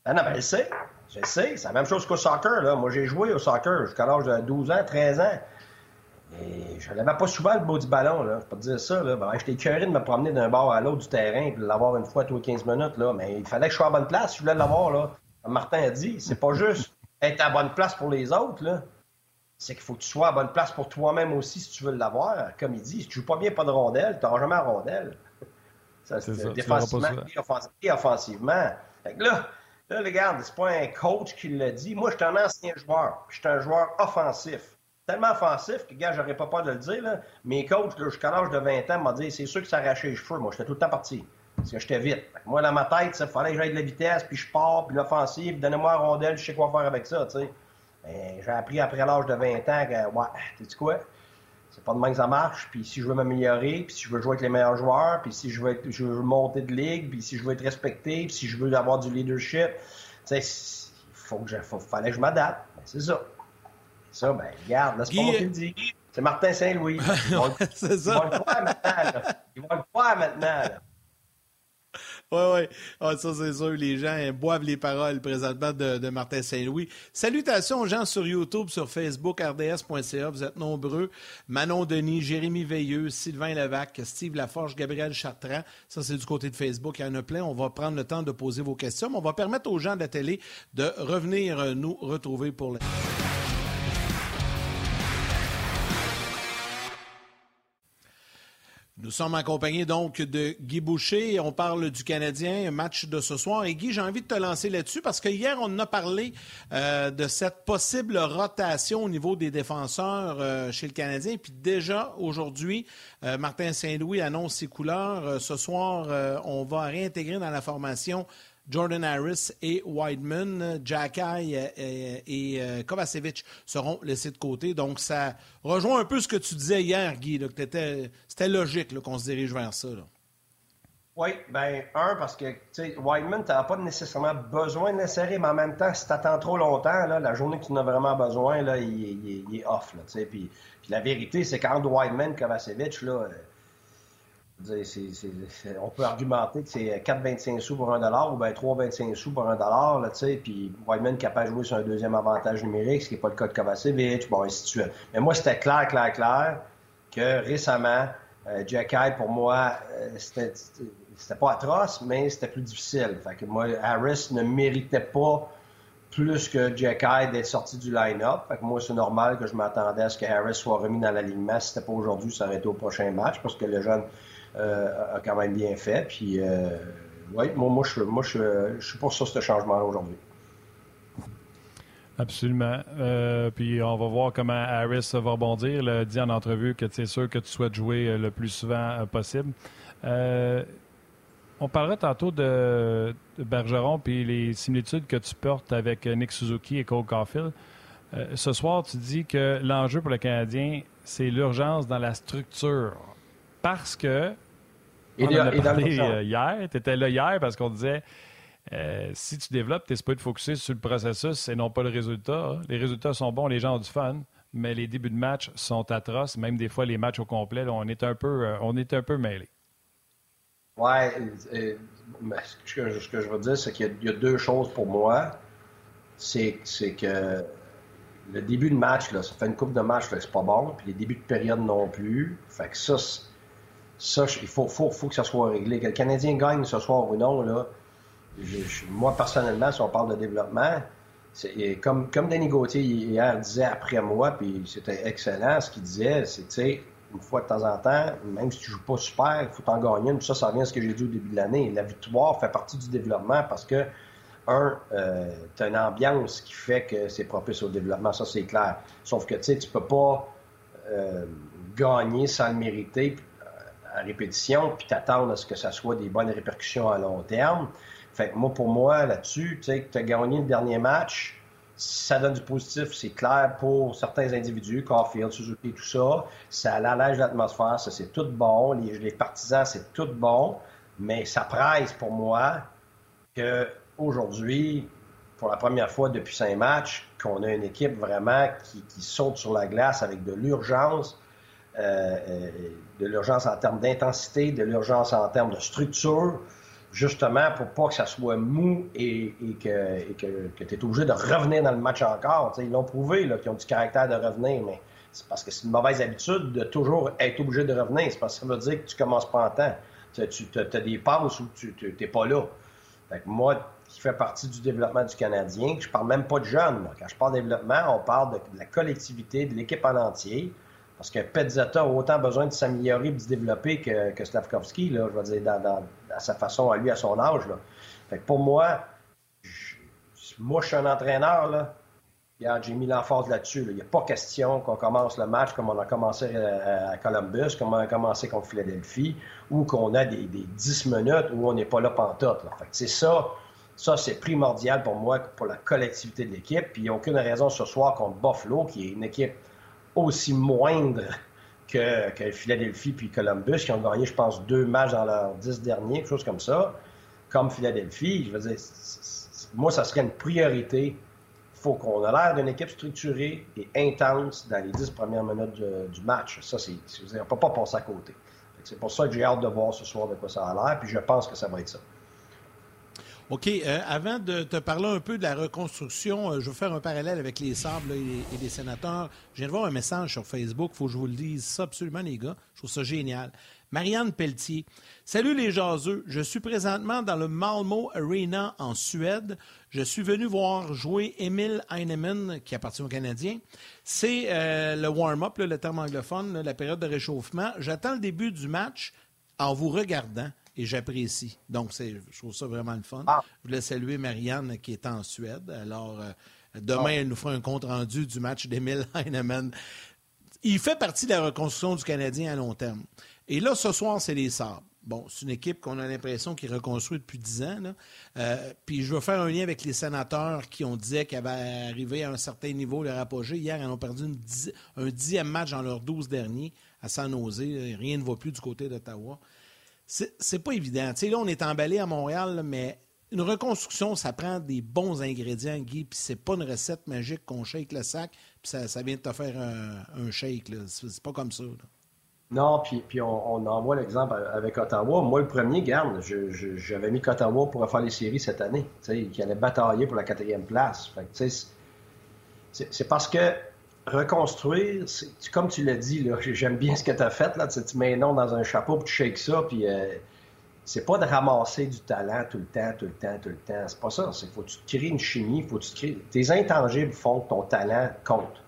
Ah non, ben, je sais. Je sais. C'est la même chose qu'au soccer, là. Moi, j'ai joué au soccer jusqu'à l'âge de 12 ans, 13 ans. Et je n'avais pas souvent le beau du ballon, là. Je peux te dire ça, là. Ben, j'étais curieux de me promener d'un bord à l'autre du terrain et de l'avoir une fois tous les 15 minutes, là. Mais il fallait que je sois à bonne place si je voulais l'avoir, là. Comme Martin a dit, c'est pas juste être à bonne place pour les autres, là c'est qu'il faut que tu sois à bonne place pour toi-même aussi si tu veux l'avoir. Comme il dit, si tu joues pas bien pas de rondelle, tu n'auras jamais la rondelle. Ça, c'est défensivement et, offensivement. Fait que là, là, regarde, c'est pas un coach qui l'a dit. Moi, je suis un ancien joueur. Je suis un joueur offensif. Tellement offensif que, gars, j'aurais pas peur de le dire. Là. Mes coachs, jusqu'à l'âge de 20 ans, m'ont dit c'est sûr que ça arrachait les cheveux. Moi, j'étais tout le temps parti. Parce que j'étais vite. Moi, dans ma tête, il fallait que j'aille de la vitesse, puis je pars, puis l'offensive, donnez-moi la rondelle, je sais quoi faire avec ça, tu sais. J'ai appris après l'âge de 20 ans que, ouais, tu sais quoi? C'est pas de même que ça marche. Puis si je veux m'améliorer, puis si je veux jouer avec les meilleurs joueurs, puis si je veux, je veux monter de ligue, puis si je veux être respecté, puis si je veux avoir du leadership, tu sais, il fallait que je m'adapte. Ben, c'est ça. Ça, ben, regarde, là, c'est pas moi qui le dis. C'est Martin Saint-Louis. c'est ça. Ils vont le croire maintenant, là. Ils vont le croire maintenant, là. Oui, oui. Ah, ça, c'est sûr. Les gens boivent les paroles présentement de, Martin Saint-Louis. Salutations aux gens sur YouTube, sur Facebook, rds.ca. Vous êtes nombreux. Manon Denis, Jérémy Veilleux, Sylvain Levac, Steve Laforge, Gabriel Chartrand. Ça, c'est du côté de Facebook. Il y en a plein. On va prendre le temps de poser vos questions. on va permettre aux gens de la télé de revenir nous retrouver pour les... Nous sommes accompagnés donc de Guy Boucher. On parle du Canadien, match de ce soir. Et Guy, j'ai envie de te lancer là-dessus parce que hier, on a parlé euh, de cette possible rotation au niveau des défenseurs euh, chez le Canadien. Puis déjà, aujourd'hui, euh, Martin Saint-Louis annonce ses couleurs. ce soir, on va réintégrer dans la formation Jordan Harris et Wideman, Jacky et, et, euh, Kovacevic seront laissés de côté. Donc, ça rejoint un peu ce que tu disais hier, Guy, c'était logique qu'on se dirige vers ça. Oui, bien, un, parce que, Wideman, tu n'as pas nécessairement besoin de l'insérer, mais en même temps, si tu attends trop longtemps, la journée que tu en as vraiment besoin, il, est off. Puis, la vérité, c'est qu'entre Wideman et Kovacevic, là, on peut argumenter que c'est 4,25 sous pour un dollar ou bien 3,25 sous pour un dollar, là, puis Whiteman capable de jouer sur un deuxième avantage numérique, ce qui n'est pas le cas de Kovacevic, bon, ainsi de suite. Mais moi, c'était clair, clair, clair que récemment, euh, Jack pour moi, euh, c'était, pas atroce, mais c'était plus difficile. Fait que moi, Harris ne méritait pas plus que Jack d'être sorti du line-up. Fait que moi, c'est normal que je m'attendais à ce que Harris soit remis dans l'alignement. Si c'était pas aujourd'hui, ça aurait été au prochain match, parce que le jeune a quand même bien fait. Puis, euh, oui, moi, je, suis pour ça, ce changement-là aujourd'hui. Absolument. Euh, puis on va voir comment Harris va rebondir. Il a dit en entrevue que c'est sûr que tu souhaites jouer le plus souvent possible. on parlera tantôt de, Bergeron puis les similitudes que tu portes avec Nick Suzuki et Cole Caulfield. ce soir, tu dis que l'enjeu pour le Canadien, c'est l'urgence dans la structure. Parce que on en a parlé euh, hier. Tu étais là hier parce qu'on disait euh, si tu développes, tu es de focuser sur le processus et non pas le résultat. Les résultats sont bons, les gens ont du fun, mais les débuts de match sont atroces. Même des fois, les matchs au complet, on est un peu, euh, on est un peu mêlés. Oui, ce, que, je veux dire, c'est qu'il y, a deux choses pour moi. C'est que le début de match, là, ça fait une coupe de match, c'est pas bon. Puis les débuts de période non plus. Fait que ça, ça, il faut, que ça soit réglé. Que le Canadien gagne ce soir ou non, là, moi, personnellement, si on parle de développement, comme, Danny Gauthier hier disait après moi, puis c'était excellent, ce qu'il disait, c'est, tu sais, une fois de temps en temps, même si tu joues pas super, il faut t'en gagner ça, ça revient à ce que j'ai dit au début de l'année. La victoire fait partie du développement parce que, un, euh, tu as une ambiance qui fait que c'est propice au développement, ça c'est clair. Sauf que, tu sais, tu peux pas euh, gagner sans le mériter à répétition, puis t'attendre à ce que ça soit des bonnes répercussions à long terme. Fait que moi, pour moi, là-dessus, tu sais, tu as gagné le dernier match, ça donne du positif, c'est clair pour certains individus, Caulfield, Suzuki, tout ça. Ça allège l'atmosphère, ça c'est tout bon. Les, les partisans, c'est tout bon. Mais ça presse pour moi que aujourd'hui, pour la première fois depuis cinq matchs, qu'on a une équipe vraiment qui, qui saute sur la glace avec de l'urgence, de l'urgence en termes d'intensité, de l'urgence en termes de structure, justement pour pas que ça soit mou et, que, tu es obligé de revenir dans le match encore. ils l'ont prouvé qu'ils ont du caractère de revenir, mais c'est parce que c'est une mauvaise habitude de toujours être obligé de revenir. C'est parce que ça veut dire que tu commences pas en temps. Tu, as des pauses où tu n'es pas là. moi, qui fais partie du développement du Canadien, je parle même pas de jeunes. Quand je parle de développement, on parle de, la collectivité, de l'équipe en entier. Parce que Petzetta a autant besoin de s'améliorer et de se développer que, que là, je veux dire, à sa façon, à lui, à son âge. Là. Fait que pour moi, moi, je suis un entraîneur, là. J'ai mis l'emphase là-dessus. Il n'y a pas question qu'on commence le match comme on a commencé euh, à Columbus, comme on a commencé contre Philadelphie, ou qu'on a des, des, 10 minutes où on n'est pas là pantoute. Là. C'est ça, ça c'est primordial pour moi, pour la collectivité de l'équipe. Puis il n'y a aucune raison ce soir contre Buffalo, qui est une équipe aussi moindre que, Philadelphie puis Columbus, qui ont gagné, je pense, deux matchs dans leurs dix derniers, quelque chose comme ça, comme Philadelphie. Je veux dire, moi, ça serait une priorité. Il faut qu'on ait l'air d'une équipe structurée et intense dans les dix premières minutes du match. Ça, c'est, on ne peut pas passer à côté. C'est pour ça que j'ai hâte de voir ce soir de quoi ça a l'air, puis je pense que ça va être ça. OK. Euh, avant de te parler un peu de la reconstruction, euh, je veux faire un parallèle avec les Sables et, les sénateurs. Je viens de voir un message sur Facebook. Il faut que je vous le dise ça absolument, les gars. Je trouve ça génial. Marianne Pelletier. Salut les jaseux. Je suis présentement dans le Malmo Arena en Suède. Je suis venu voir jouer Emil Heinemann, qui appartient aux Canadiens. C'est euh, le warm-up, le terme anglophone, la période de réchauffement. J'attends le début du match en vous regardant et j'apprécie. Donc, je trouve ça vraiment le fun. Ah. Je voulais saluer Marianne qui est en Suède. Alors, euh, demain, ah. elle nous fera un compte-rendu du match d'Emile Heinemann. Il fait partie de la reconstruction du Canadien à long terme. Et là, ce soir, c'est les Sabres. Bon, c'est une équipe qu'on a l'impression qu'il reconstruit depuis dix ans. Euh, puis je veux faire un lien avec les sénateurs qui ont dit qu'ils avaient arrivé à un certain niveau leur apogée. Hier, ils ont perdu un dixième match dans leurs douze derniers à San Jose. Rien ne va plus du côté d'Ottawa c'est pas évident. Là, on est emballé à Montréal, mais une reconstruction, ça prend des bons ingrédients, Guy, puis c'est pas une recette magique qu'on shake le sac, puis ça, vient de te faire un, shake. C'est pas comme ça. Non, puis, puis on, on envoie l'exemple avec Ottawa. Moi, le premier, garde, j'avais mis Ottawa pour faire les séries cette année, qui allait batailler pour la quatrième place. C'est parce que reconstruire, comme tu l'as dit, j'aime bien ce que tu as fait. Là, tu, mets un nom dans un chapeau, puis tu shakes ça, puis euh, c'est pas de ramasser du talent tout le temps, tout le temps, tout le temps. C'est pas ça. C'est faut que tu crées une chimie, faut que tu crées... Tes intangibles font que ton talent compte.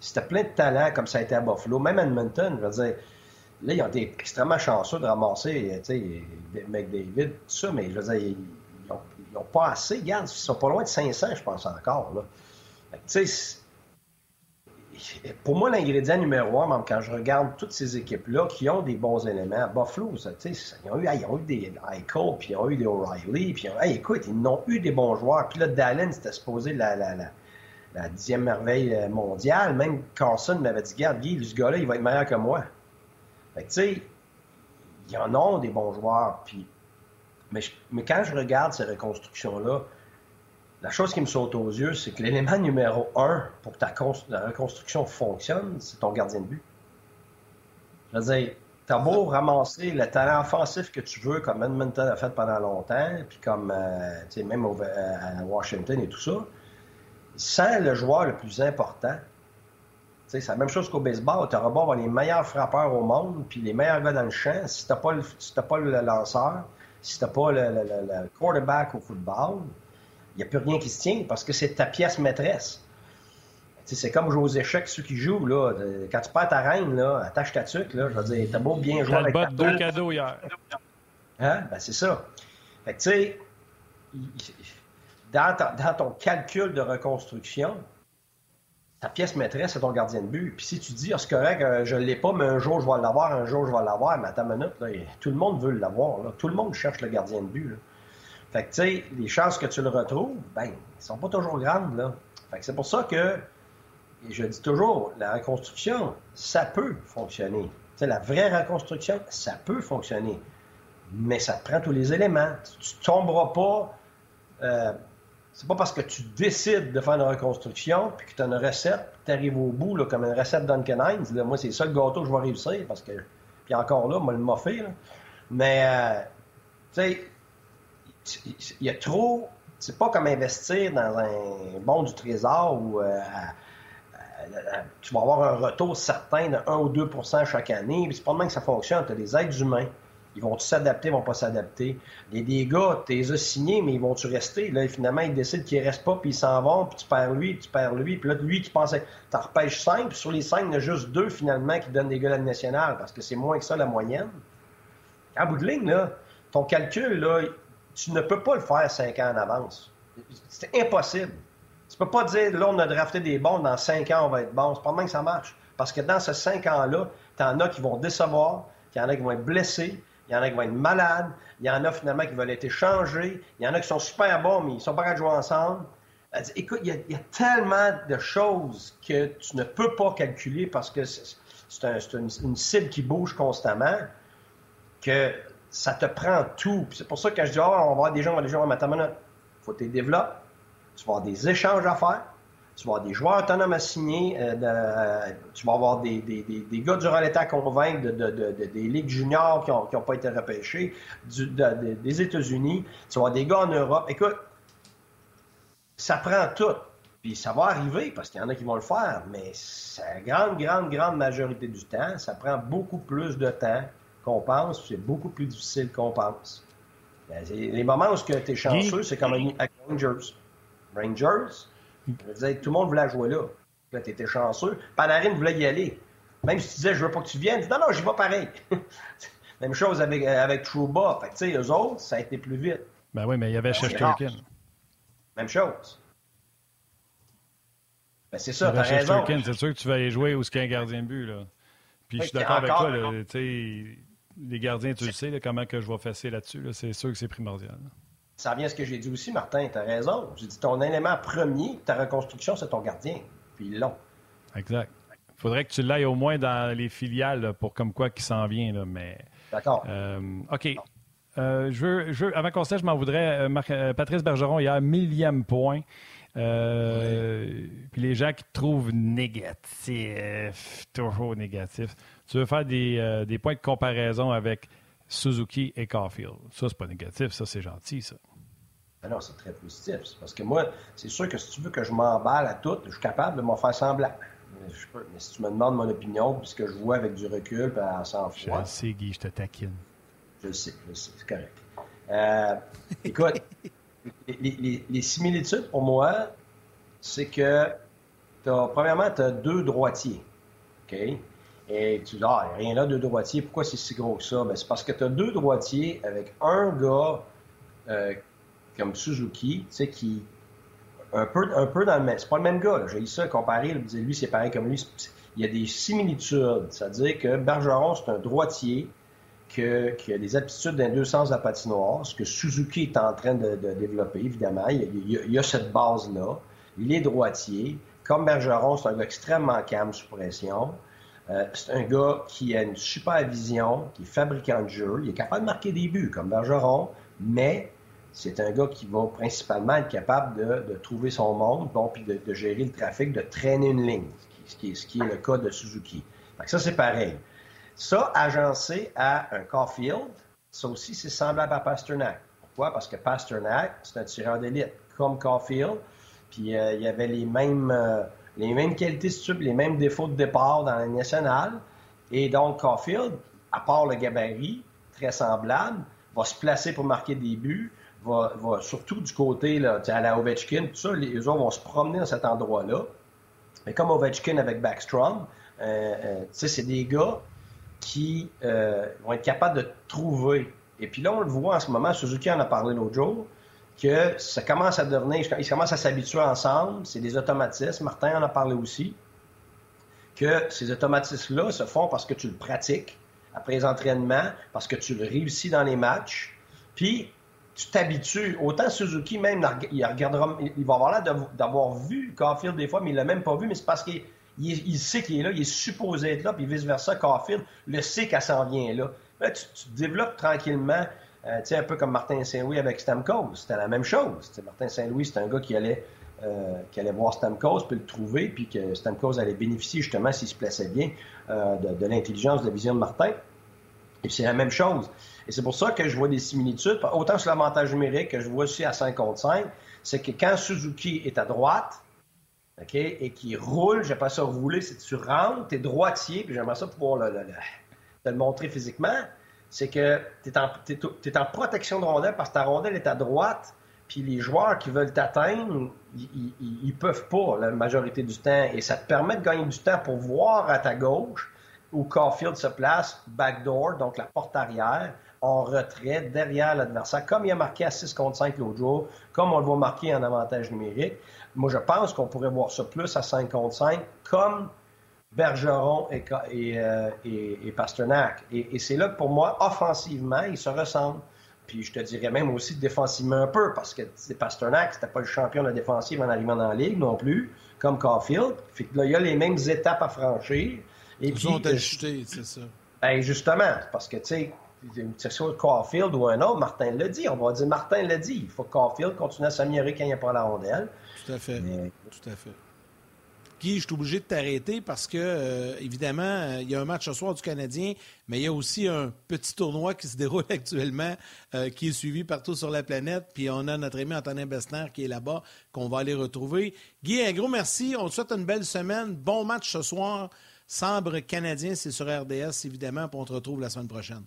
Si tu as plein de talent, comme ça a été à Buffalo, même à Edmonton, je veux dire, là, ils ont été extrêmement chanceux de ramasser, tu sais, McDavid, tout ça, mais je veux dire, ils n'ont pas assez. Regarde, ils sont pas loin de 500, je pense encore. Tu sais, pour moi, l'ingrédient numéro un, même quand je regarde toutes ces équipes-là qui ont des bons éléments, Buffalo, ça, ils, ont eu, ils ont eu des Eichel, puis ils ont eu des O'Reilly, puis écoute, ils n'ont eu des bons joueurs. Puis là, Dallin, c'était supposé la, la, la, dixième merveille euh, mondiale. Même Carson m'avait dit, regarde, Guy, ce gars-là, il va être meilleur que moi. Fait tu sais, ils en ont des bons joueurs. Puis, mais quand je regarde ces reconstructions-là, la chose qui me saute aux yeux, c'est que l'élément numéro un pour que ta reconstruction fonctionne, c'est ton gardien de but. Je veux dire, t'as beau ramasser le talent offensif que tu veux, comme Edmonton a fait pendant longtemps, puis comme, euh, même euh, à Washington et tout ça, sans le joueur le plus important, c'est la même chose qu'au baseball. Tu auras beau avoir les meilleurs frappeurs au monde, puis les meilleurs gars dans le champ. Si tu n'as pas, le lanceur, si tu n'as pas le, quarterback au football, n'y a plus rien qui se tient parce que c'est ta pièce maîtresse. C'est comme jouer aux échecs, ceux qui jouent. Là, quand tu perds ta reine, là, attache ta tuque. Là, je veux dire, t'as beau bien jouer avec ta deux cadeaux hier. Hein? Ben, c'est ça. Fait que, tu sais, dans, dans, ton calcul de reconstruction, ta pièce maîtresse, c'est ton gardien de but. Puis si tu dis, ah, c'est correct, euh, je ne l'ai pas, mais un jour, je vais l'avoir, un jour, je vais l'avoir, mais à ta minute, là, tout le monde veut l'avoir. Tout le monde cherche le gardien de but. Là. Fait que, tu sais, les chances que tu le retrouves, ben, ils sont pas toujours grandes, là. Fait que c'est pour ça que, je dis toujours, la reconstruction, ça peut fonctionner. Tu sais, la vraie reconstruction, ça peut fonctionner. Mais ça te prend tous les éléments. Tu, ne tomberas pas. Euh, c'est pas parce que tu décides de faire une reconstruction puis que tu as une recette, tu arrives au bout là, comme une recette Duncan Hines. Là, moi, c'est ça le gâteau que je vais réussir parce que. Puis encore là, moi, le m'a fait. Mais, euh, tu sais, il y a trop. C'est pas comme investir dans un bon du trésor où euh, tu vas avoir un retour certain de 1 ou 2% chaque année. C'est pas de même que ça fonctionne. Tu as des êtres humains. Ils vont s'adapter, ils vont pas s'adapter? Les, gars, tu les as signés, mais ils vont-tu rester? Là, finalement, ils décident qu'ils restent pas, puis ils s'en vont, puis tu perds lui, tu perds lui. Puis là, lui qui pensait, tu repêches 5, puis sur les 5, il y en a juste deux, finalement, qui donnent des gars à nationale, parce que c'est moins que ça, la moyenne. En bout de ligne, là, ton calcul, là, tu ne peux pas le faire cinq ans en avance. C'est impossible. Tu peux pas dire, là, on a drafté des bons, dans cinq ans, on va être bon. C'est pas même que ça marche. Parce que dans ces cinq ans-là, tu en as qui vont décevoir, il y en a qui vont être blessés, il y en a qui vont être malades, il y en a finalement qui veulent être échangés, il y en a qui sont super bons, mais ils sont pas capables de jouer ensemble. Écoute, il y, a, tellement de choses que tu ne peux pas calculer parce que c'est une, cible qui bouge constamment que ça te prend tout. C'est pour ça que je dis, oh, on va avoir des gens, on va des gens, mais Il faut que tu développes, tu vas avoir des échanges à faire, tu vas avoir des joueurs autonomes à signer, euh, tu vas avoir des, des, des, gars durant l'état à convaincre de, de, des ligues juniors qui n'ont pas été repêchés, des États-Unis, tu vas avoir des gars en Europe. Écoute, ça prend tout. Puis ça va arriver parce qu'il y en a qui vont le faire, mais la grande, grande, grande majorité du temps, ça prend beaucoup plus de temps qu'on pense, c'est beaucoup plus difficile qu'on pense. Ben, les moments où tu es chanceux, c'est comme avec Rangers. Rangers, tout le monde voulait jouer là. Là, tu étais chanceux. Panarin voulait y aller. Même si tu disais, je veux pas que tu viennes, dis, non, non, j'y vais pareil. Même chose avec, avec Trouba. Fait tu sais, eux autres, ça a été plus vite. Ben oui, mais il y avait Shesterkin. Même chose. Ben c'est ça, t'as raison. C'est sûr que tu vas aller jouer où ce un gardien de but, là. Puis je suis d'accord avec toi, là, les gardiens, tu le sais, comment que je vais fesser là-dessus, c'est sûr que c'est primordial. Ça revient à ce que j'ai dit aussi, Martin, tu as raison. J'ai dit ton élément premier de ta reconstruction, c'est ton gardien. Puis long. Exact. Il faudrait que tu l'ailles au moins dans les filiales pour comme quoi qui s'en vient. Là, mais... D'accord. Euh, OK. Euh, je, veux, je veux, avant qu'on se je m'en voudrais. Euh, Patrice Bergeron, il y a point. Puis les gens qui te trouvent négatif, toujours négatif, tu veux faire des, des points de comparaison avec Suzuki et Caulfield. Ça, c'est pas négatif, ça, c'est gentil, ça. Ben non, c'est très positif. Parce que moi, c'est sûr que si tu veux que je m'emballe à tout, je suis capable de m'en faire semblant. Mais, si tu me demandes mon opinion, puis ce que je vois avec du recul, puis à sang froid. Je sais, Guy, je te taquine. Je sais, je sais, c'est correct. Euh, écoute, les, similitudes pour moi, c'est que, as, premièrement, tu as deux droitiers. OK? Et tu dis, ah, rien là, deux droitiers, pourquoi c'est si gros que ça? Ben, c'est parce que tu as deux droitiers avec un gars euh, comme Suzuki, tu sais, qui. Un peu, un peu dans le même. C'est pas le même gars, j'ai eu ça comparé, lui, c'est pareil comme lui. Il y a des similitudes. C'est-à-dire que Bergeron, c'est un droitier que, qui a des aptitudes dans deux sens de la patinoire, ce que Suzuki est en train de, développer, évidemment. Il y, a, cette base-là. Il est droitier. Comme Bergeron, c'est un gars extrêmement calme sous pression. Euh, c'est un gars qui a une super vision, qui est fabricant de jeu. Il est capable de marquer des buts, comme Bergeron, mais c'est un gars qui va principalement être capable de, trouver son monde, bon, puis de, gérer le trafic, de traîner une ligne, ce qui, est le cas de Suzuki. ça, c'est pareil. Ça, agencé à un Caulfield, ça aussi, c'est semblable à Pasternak. Pourquoi? Parce que Pasternak, c'est un tireur d'élite, comme Caulfield, puis euh, il y avait les mêmes... Euh, les mêmes qualités sub, les mêmes défauts de départ dans la nationale. Et donc, Caulfield, à part le gabarit, très semblable, va se placer pour marquer des buts, va, surtout du côté là, à la Ovechkin, tout ça, les, autres vont se promener dans cet endroit-là. Mais comme Ovechkin avec Backstrom, euh, euh, c'est des gars qui euh, vont être capables de trouver. Et puis là, on le voit en ce moment, Suzuki en a parlé l'autre jour, que ça commence à devenir, ils commencent à s'habituer ensemble, c'est des automatismes, Martin en a parlé aussi, que ces automatismes-là se font parce que tu le pratiques après les entraînements, parce que tu le réussis dans les matchs, puis tu t'habitues. Autant Suzuki, même, il, regardera, il va avoir l'air d'avoir vu Caulfield des fois, mais il l'a même pas vu, mais c'est parce qu'il il, sait qu'il est là, il est supposé être là, puis vice-versa, Caulfield le sait qu'elle s'en vient là. là tu, tu développes tranquillement euh, un peu comme Martin Saint-Louis avec Stamkos. C'était la même chose. Martin Saint-Louis, c'est un gars qui allait, euh, qui allait voir Stamkos, puis le trouver, puis que Stamkos allait bénéficier justement, s'il se plaçait bien, euh, de, l'intelligence, de la vision de Martin. Et c'est la même chose. Et c'est pour ça que je vois des similitudes, autant sur l'avantage numérique que je vois aussi à 5 contre 5, c'est que quand Suzuki est à droite, OK, et qu'il roule, pas ça rouler, c'est tu rentres, tu es droitier, puis j'aimerais ça pouvoir te le montrer physiquement, c'est que tu es, en protection de rondelle parce que ta rondelle est à droite, puis les joueurs qui veulent t'atteindre, ils, ne peuvent pas la majorité du temps. Et ça te permet de gagner du temps pour voir à ta gauche où Caulfield se place, backdoor, donc la porte arrière, en retrait, derrière l'adversaire, comme il a marqué à 6 contre 5 l'autre jour, comme on le voit marquer en avantage numérique. Moi, je pense qu'on pourrait voir ça plus à 5 contre 5, comme Bergeron et, euh, et, et, Pasternak. Et, c'est là que pour moi, offensivement, ils se ressemblent. Puis je te dirais même aussi défensivement un peu, parce que Pasternak, c'était pas le champion de la défensive en arrivant dans la ligue non plus, comme Caulfield. Fait que là, il y a les mêmes étapes à franchir. Et Ils sont ajustés, c'est ça. Ben justement, parce que, tu sais, c'est soit Caulfield ou un autre, Martin l'a dit. On va dire Martin l'a dit. Il faut que Caulfield continue à s'améliorer quand il n'y a pas la rondelle. Tout à fait. Tout à fait. Guy, je suis obligé de t'arrêter parce que, euh, évidemment, euh, il y a un match ce soir du Canadien, mais il y a aussi un petit tournoi qui se déroule actuellement, euh, qui est suivi partout sur la planète. Puis on a notre ami Antonin Bessner qui est là-bas, qu'on va aller retrouver. Guy, un gros merci. On te souhaite une belle semaine. Bon match ce soir. Sambre canadien, c'est sur RDS, évidemment, puis on te retrouve la semaine prochaine.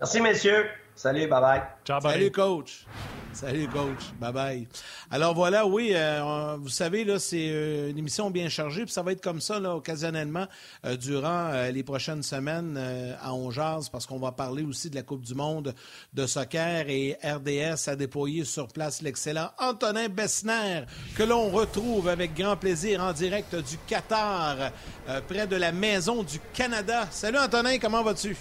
Merci, messieurs. Salut, bye-bye. Ciao, bye. Salut, coach. Salut, coach. Bye-bye. Alors voilà, oui, euh, vous savez, là, c'est euh, une émission bien chargée, puis ça va être comme ça, là, occasionnellement, euh, durant les prochaines semaines à Ongeaz, parce qu'on va parler aussi de la Coupe du monde de soccer et RDS a déployé sur place l'excellent Antonin Bessner, que l'on retrouve avec grand plaisir en direct du Qatar, près de la Maison du Canada. Salut, Antonin, comment vas-tu?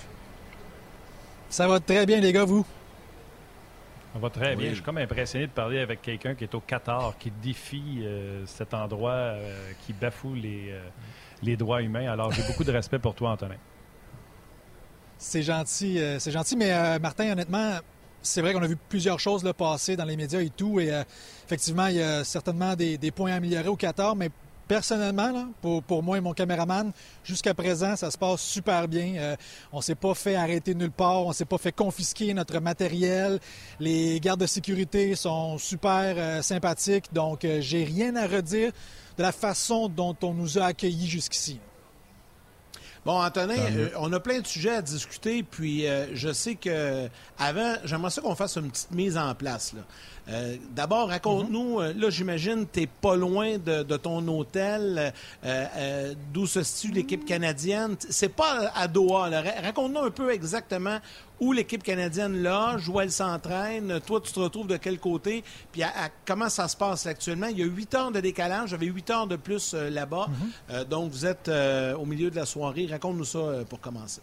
Ça va très bien, les gars, vous? Ça va très bien. Je suis comme impressionné de parler avec quelqu'un qui est au Qatar, qui défie euh, cet endroit, euh, qui bafoue les, euh, les droits humains. Alors, j'ai beaucoup de respect pour toi, Antonin. C'est gentil, c'est gentil, mais Martin, honnêtement, c'est vrai qu'on a vu plusieurs choses là, passer dans les médias et tout, et effectivement, il y a certainement des, des, points à améliorer au Qatar, mais personnellement, pour, pour, moi et mon caméraman, jusqu'à présent, ça se passe super bien. Euh, on s'est pas fait arrêter nulle part, on s'est pas fait confisquer notre matériel. Les gardes de sécurité sont super euh, sympathiques, donc euh, j'ai rien à redire de la façon dont on nous a accueillis jusqu'ici. Bon, Antonin, on a plein de sujets à discuter, puis je sais que avant, j'aimerais ça qu'on fasse une petite mise en place. Là. Euh, d'abord, raconte-nous, euh, là, j'imagine, tu pas loin de, ton hôtel. Euh, d'où se situe l'équipe canadienne? C'est pas à Doha. Raconte-nous un peu exactement où l'équipe canadienne loge, où elle s'entraîne. Toi, tu te retrouves de quel côté? Puis comment ça se passe actuellement? Il y a huit heures de décalage. J'avais huit heures de plus là-bas. Mm-hmm. donc, vous êtes au milieu de la soirée. Raconte-nous ça pour commencer.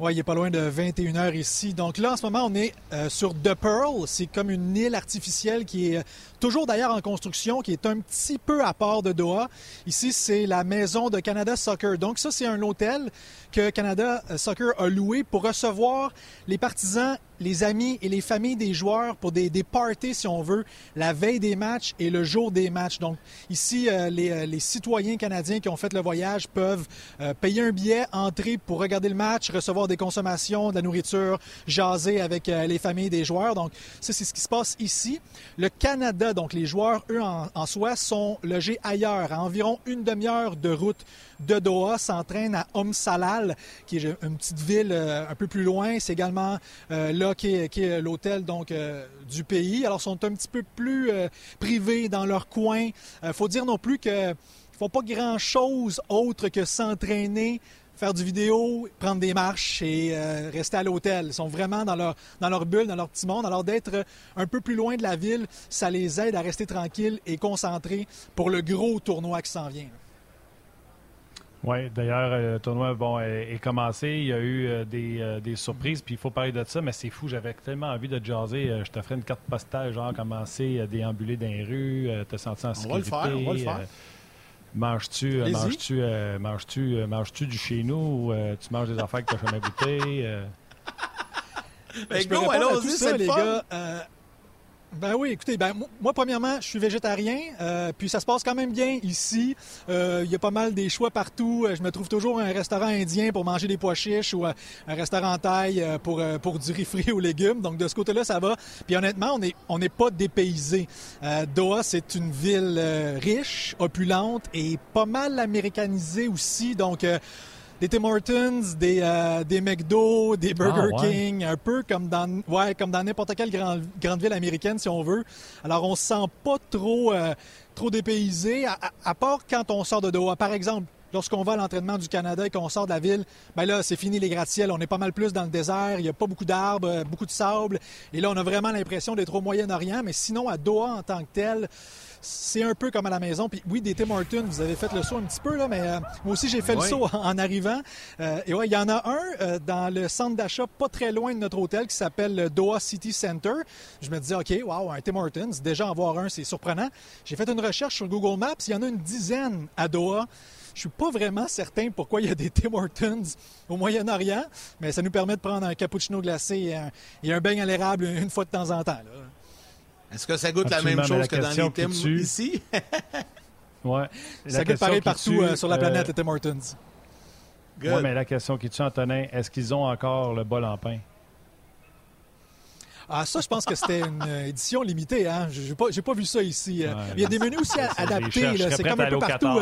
Oui, il est pas loin de 21 heures ici. Donc là, en ce moment, on est euh, sur The Pearl. C'est comme une île artificielle qui est euh, toujours d'ailleurs en construction, qui est un petit peu à part de Doha. Ici, c'est la maison de Canada Soccer. Donc ça, c'est un hôtel que Canada euh, Soccer a loué pour recevoir les partisans les amis et les familles des joueurs pour des, des parties, si on veut, la veille des matchs et le jour des matchs. Donc, ici, euh, les, euh, les, citoyens canadiens qui ont fait le voyage peuvent euh, payer un billet, entrer pour regarder le match, recevoir des consommations, de la nourriture, jaser avec les familles des joueurs. Donc, ça, c'est ce qui se passe ici. Le Canada, donc les joueurs, eux, en, en soi, sont logés ailleurs, à environ une demi-heure de route de Doha, s'entraînent à Om Salal, qui est une petite ville un peu plus loin. C'est également là qui est, l'hôtel donc euh, du pays. Alors, sont un petit peu plus euh, privés dans leur coin. Euh, faut dire non plus ne font pas grand-chose autre que s'entraîner faire du vidéo, prendre des marches et rester à l'hôtel. Ils sont vraiment dans leur, dans leur bulle, dans leur petit monde. Alors d'être un peu plus loin de la ville, ça les aide à rester tranquilles et concentrés pour le gros tournoi qui s'en vient. Oui, d'ailleurs, euh, le tournoi bon, est, commencé. Il y a eu euh, des, euh, des, surprises, puis il faut parler de ça, mais c'est fou. J'avais tellement envie de jaser. je te ferai une carte postale, genre commencer à déambuler dans les rues, te sentir en sécurité. On va le faire, on va le faire. Manges-tu manges-tu manges-tu manges-tu du chez nous ou tu manges des affaires que tu n'as jamais goûtées? Ben, go, allons-y, c'est les gars. Ben oui, écoutez, ben moi premièrement, je suis végétarien, euh, puis ça se passe quand même bien ici. Euh, il y a pas mal des choix partout. Euh, je me trouve toujours un restaurant indien pour manger des pois chiches ou un restaurant thaï pour pour du riz frit aux légumes. Donc de ce côté-là, ça va. Puis honnêtement, on est on n'est pas dépaysé. Doha, c'est une ville riche, opulente et pas mal américanisée aussi. Donc des Tim Hortons, des, euh, des McDo, des Burger ah, King, un peu comme dans ouais, comme dans n'importe quelle grande, grande ville américaine, si on veut. Alors, on se sent pas trop, euh, trop dépaysé, à, part quand on sort de Doha. Par exemple, lorsqu'on va à l'entraînement du Canada et qu'on sort de la ville, ben là, c'est fini les gratte-ciels. On est pas mal plus dans le désert. Il n'y a pas beaucoup d'arbres, beaucoup de sable. Et là, on a vraiment l'impression d'être au Moyen-Orient. Mais sinon, à Doha en tant que tel, c'est un peu comme à la maison. Puis oui, des Tim Hortons, vous avez fait le saut un petit peu, là, mais euh, moi aussi, j'ai fait le saut en, arrivant. Euh, et ouais, il y en a un euh, dans le centre d'achat pas très loin de notre hôtel qui s'appelle le Doha City Center. Je me disais, OK, wow, un Tim Hortons, déjà en voir un, c'est surprenant. J'ai fait une recherche sur Google Maps, il y en a une dizaine à Doha. Je suis pas vraiment certain pourquoi il y a des Tim Hortons au Moyen-Orient, mais ça nous permet de prendre un cappuccino glacé et un, et un à l'érable une fois de temps en temps. Là. Est-ce que ça goûte la même chose que dans les thèmes ici? Ouais. Ça goûte pareil partout euh, sur la planète, Tim Hortons. Oui, mais la question qui tue, Antonin, est-ce qu'ils ont encore le bol en pain? Ah, ça, je pense que c'était une édition limitée. Hein? Je n'ai pas, pas, vu ça ici. il y a des menus aussi adaptés. C'est comme un peu partout.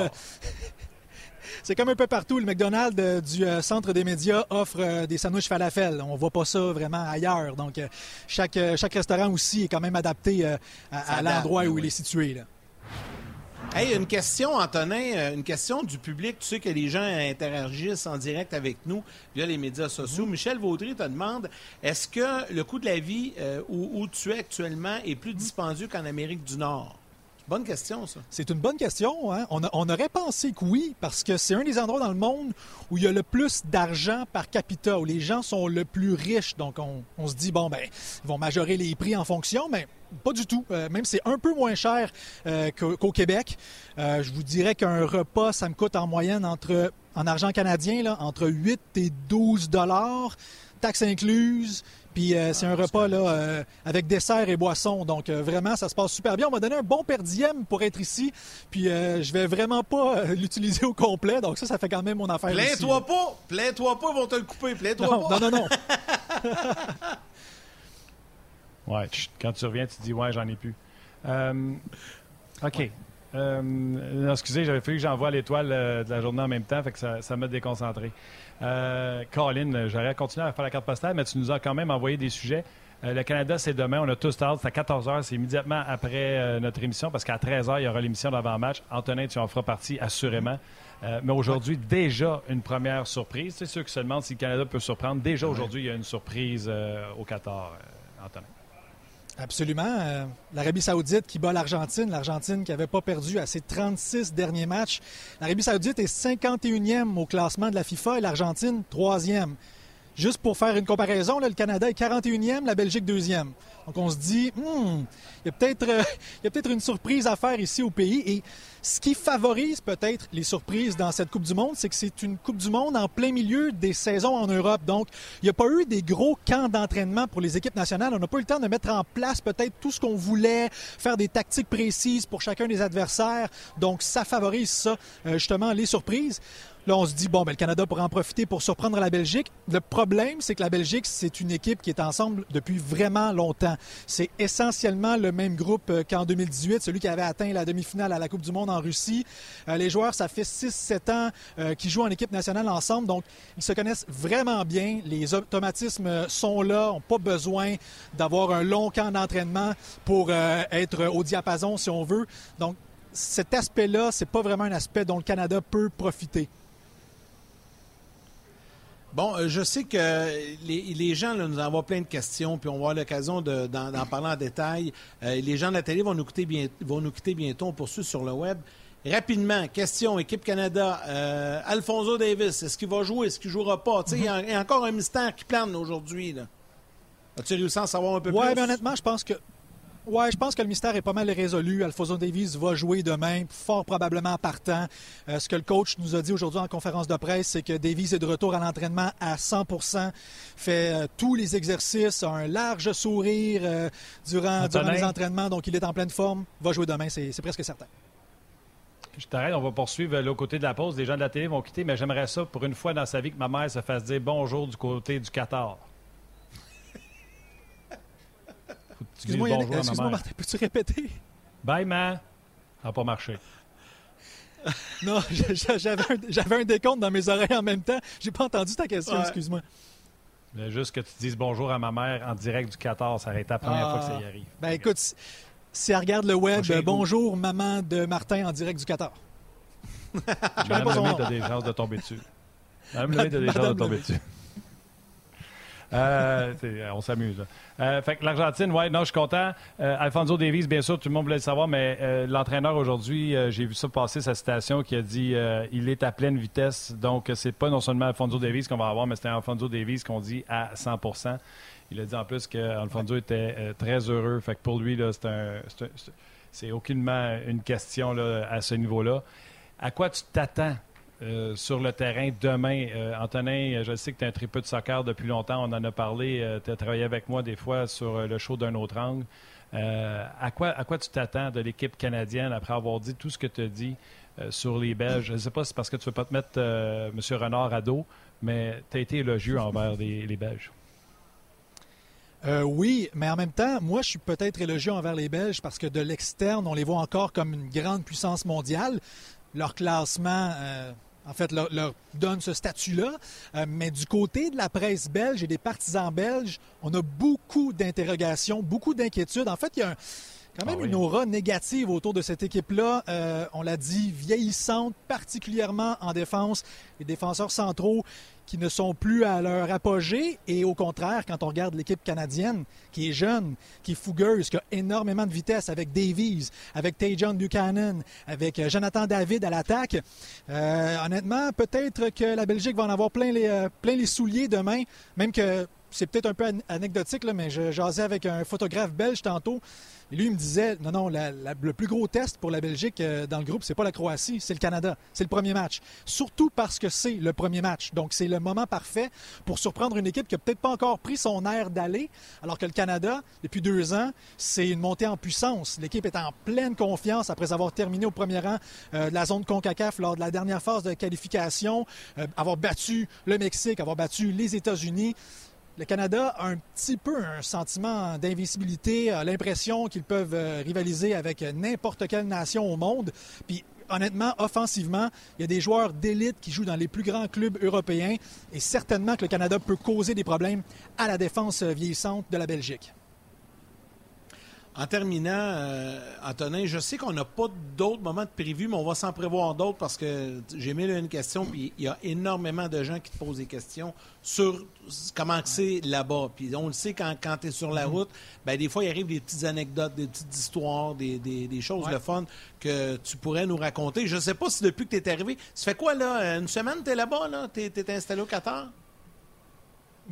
C'est comme un peu partout. Le McDonald's euh, du euh, centre des médias offre euh, des sandwichs falafel. On voit pas ça vraiment ailleurs. Donc, chaque, chaque restaurant aussi est quand même adapté à, l'endroit où il est situé. Là. Hey, une question, Antonin, une question du public. Tu sais que les gens interagissent en direct avec nous via les médias sociaux. Mhm. Michel Vaudry te demande est-ce que le coût de la vie où, où, tu es actuellement est plus dispendieux qu'en Amérique du Nord? Bonne question, ça. C'est une bonne question. Hein? On, aurait pensé que oui, parce que c'est un des endroits dans le monde où il y a le plus d'argent par capita, où les gens sont le plus riches. Donc, on, se dit, bon, ben, ils vont majorer les prix en fonction, mais pas du tout. Euh, même c'est un peu moins cher euh, qu'au Québec. Euh, je vous dirais qu'un repas, ça me coûte en moyenne entre, en argent canadien, là, entre 8 et 12 dollars, taxes incluses. Puis euh, c'est un repas là, euh, avec dessert et boisson. Donc euh, vraiment, ça se passe super bien. On m'a donné un bon per diem pour être ici. Puis je vais vraiment pas l'utiliser au complet. Donc ça, ça fait quand même mon affaire. Plains-toi pas! Plains-toi pas, ils vont te le couper. Plains-toi pas! Non, non, non. ouais, quand tu reviens, tu dis ouais, j'en ai plus. OK. Excusez, j'avais fallu que j'envoie l'étoile de la journée en même temps, fait que ça m'a déconcentré. Euh, Colin, j'aurais continué à faire la carte postale, mais tu nous as quand même envoyé des sujets. Euh, le Canada, c'est demain. On a tous hâte. C'est à 14 h. C'est immédiatement après euh, notre émission parce qu'à 13 h, il y aura l'émission d'avant-match. Antonin, tu en feras partie, assurément. Euh, mais aujourd'hui, déjà une première surprise. C'est ceux qui se demandent si le Canada peut surprendre. Déjà aujourd'hui, il y a une surprise au Qatar, Antonin. Absolument. Euh, L'Arabie saoudite qui bat l'Argentine. L'Argentine qui n'avait pas perdu à ses 36 derniers matchs. L'Arabie saoudite est 51e au classement de la FIFA et l'Argentine 3e. Juste pour faire une comparaison, le Canada est 41e, la Belgique 2e. Donc on se dit, hmm, il y a peut-être euh, peut une surprise à faire ici au pays. Et ce qui favorise peut-être les surprises dans cette Coupe du Monde, c'est que c'est une Coupe du Monde en plein milieu des saisons en Europe. Donc, il n'y a pas eu des gros camps d'entraînement pour les équipes nationales. On n'a pas eu le temps de mettre en place peut-être tout ce qu'on voulait, faire des tactiques précises pour chacun des adversaires. Donc, ça favorise ça, euh, justement, les surprises. Là, on se dit, bon, ben, le Canada pourrait en profiter pour surprendre la Belgique. Le problème, c'est que la Belgique, c'est une équipe qui est ensemble depuis vraiment longtemps. C'est essentiellement le même groupe euh, qu'en 2018, celui qui avait atteint la demi-finale à la Coupe du Monde en Russie. Euh, les joueurs, ça fait 6-7 ans euh, qu'ils jouent en équipe nationale ensemble, donc ils se connaissent vraiment bien. Les automatismes sont là, n'ont pas besoin d'avoir un long camp d'entraînement pour être au diapason, si on veut. Donc, cet aspect-là, c'est pas vraiment un aspect dont le Canada peut profiter. Bon, euh, je sais que les, gens nous envoient plein de questions, puis on va avoir l'occasion d'en parler en détail. Euh, les gens de la télé vont nous, quitter vont nous quitter bientôt. On poursuit sur le web. Rapidement, question, équipe Canada. Euh, Alfonso Davis, est-ce qu'il va jouer? Est-ce qu'il ne jouera pas? Il y, a encore un mystère qui plane aujourd'hui. As-tu réussi à en savoir un peu plus? Oui, mais honnêtement, je pense que oui, je pense que le mystère est pas mal résolu. Alfonso Davies va jouer demain, fort probablement partant. Euh, ce que le coach nous a dit aujourd'hui en conférence de presse, c'est que Davies est de retour à l'entraînement à 100% fait euh, tous les exercices, a un large sourire euh, durant, durant les entraînements, donc il est en pleine forme. Va jouer demain, c'est presque certain. Je t'arrête, on va poursuivre l'autre côté de la pause. Les gens de la télé vont quitter, mais j'aimerais ça pour une fois dans sa vie que ma mère se fasse dire bonjour du côté du Qatar. Excuse-moi, excuse-moi, Martin, peux-tu répéter? Bye, man. Ça n'a pas marché. non, j'avais un, décompte dans mes oreilles en même temps. J'ai pas entendu ta question, excuse-moi. Juste que tu dises bonjour à ma mère en direct du 14, ça aurait été la première fois que ça y arrive. Ben écoute, si elle regarde le web, bonjour maman de Martin en direct du 14. Madame Lemay, tu as des chances de tomber dessus. Madame Lemay, tu as des chances de tomber dessus. Euh, on s'amuse. Euh, fait que l'Argentine, ouais, non, je suis content. Euh, Alfonso Davies, bien sûr, tout le monde voulait le savoir, mais l'entraîneur aujourd'hui, j'ai vu ça passer sa citation qui a dit il est à pleine vitesse. Donc, c'est pas non seulement Alfonso Davies qu'on va avoir, mais c'est Alfonso Davies qu'on dit à 100 Il a dit en plus qu'Alfonso était très heureux. Fait que pour lui, c'est aucunement une question là, à ce niveau-là. À quoi tu t'attends euh, sur le terrain demain. Euh, Antonin, je sais que tu es un tripeux de soccer depuis longtemps. On en a parlé. Euh, tu as travaillé avec moi des fois sur le show d'un autre angle. à, quoi, à quoi tu t'attends de l'équipe canadienne après avoir dit tout ce que tu as dit sur les Belges? Je ne sais pas si c'est parce que tu ne veux pas te mettre M. Renard à dos, mais tu as été élogieux envers les, Belges. Euh, oui, mais en même temps, moi, je suis peut-être élogieux envers les Belges parce que de l'externe, on les voit encore comme une grande puissance mondiale. Leur classement, euh, en fait, leur, donne ce statut-là. Euh, mais du côté de la presse belge et des partisans belges, on a beaucoup d'interrogations, beaucoup d'inquiétudes. En fait, il y a quand même ah une aura négative autour de cette équipe-là. on l'a dit, vieillissante, particulièrement en défense. Les défenseurs centraux qui ne sont plus à leur apogée. Et au contraire, quand on regarde l'équipe canadienne, qui est jeune, qui est fougueuse, qui a énormément de vitesse avec Davies, avec Tajon Buchanan, avec euh, Jonathan David à l'attaque, euh, honnêtement, peut-être que la Belgique va en avoir plein les, euh, plein les souliers demain, même que c'est peut-être un peu anecdotique, là, mais je jasais avec un photographe belge tantôt. Et lui, il me disait non, non, le plus gros test pour la Belgique dans le groupe, c'est pas la Croatie, c'est le Canada. C'est le premier match. Surtout parce que c'est le premier match. Donc, c'est moment parfait pour surprendre une équipe qui n'a peut-être pas encore pris son air d'aller, alors que le Canada, depuis deux ans, c'est une montée en puissance. L'équipe est en pleine confiance après avoir terminé au premier rang euh, de la zone CONCACAF lors de la dernière phase de qualification, euh, avoir battu le Mexique, avoir battu les États-Unis le Canada a un petit peu un sentiment d'invisibilité, a l'impression qu'ils peuvent euh, rivaliser avec n'importe quelle nation au monde. Puis honnêtement, offensivement, il y a des joueurs d'élite qui jouent dans les plus grands clubs européens et certainement que le Canada peut causer des problèmes à la défense vieillissante de la Belgique. En terminant, euh, Antonin, je sais qu'on n'a pas d'autres moments de prévus, mais on va s'en prévoir d'autres parce que j'ai mis une question, puis il y a énormément de gens qui te posent des questions sur comment c'est là-bas. Puis on le sait, quand, quand tu es sur la mm-hmm. route, ben, des fois, il arrive des petites anecdotes, des petites histoires, des, choses de fun que tu pourrais nous raconter. Je ne sais pas si depuis que tu es arrivé, ça fait quoi, là? Une semaine, tu es là-bas, là? Tu es, installé au Qatar?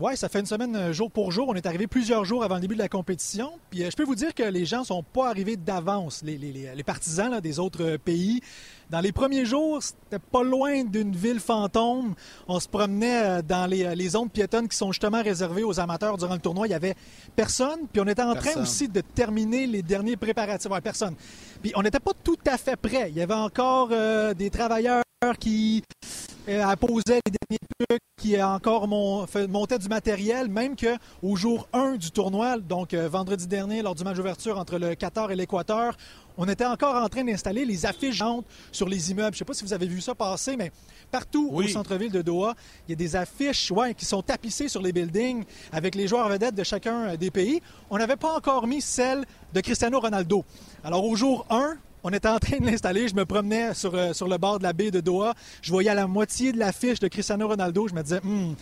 Oui, ça fait une semaine euh, jour pour jour. On est arrivé plusieurs jours avant le début de la compétition. Puis euh, je peux vous dire que les gens sont pas arrivés d'avance, les, partisans des autres euh, pays. Dans les premiers jours, c'était pas loin d'une ville fantôme. On se promenait dans les, zones piétonnes qui sont justement réservées aux amateurs durant le tournoi. Il y avait personne. Puis on était en train aussi de terminer les derniers préparatifs. Ouais, personne. Puis on n'était pas tout à fait prêt. Il y avait encore des travailleurs qui euh, posaient les derniers trucs, qui encore monté du matériel, même qu'au jour 1 du tournoi, donc euh, vendredi dernier, lors du match d'ouverture entre le Qatar et l'Équateur, on était encore en train d'installer les affiches géantes sur les immeubles. Je ne sais pas si vous avez vu ça passer, mais partout au centre-ville de Doha, il y a des affiches ouais, qui sont tapissées sur les buildings avec les joueurs vedettes de chacun euh, des pays. On n'avait pas encore mis celle de Cristiano Ronaldo. Alors au jour 1, on était en train de l'installer. Je me promenais sur, euh, sur le bord de la baie de Doha. Je voyais à la moitié de l'affiche de Cristiano Ronaldo. Je me disais, hmm,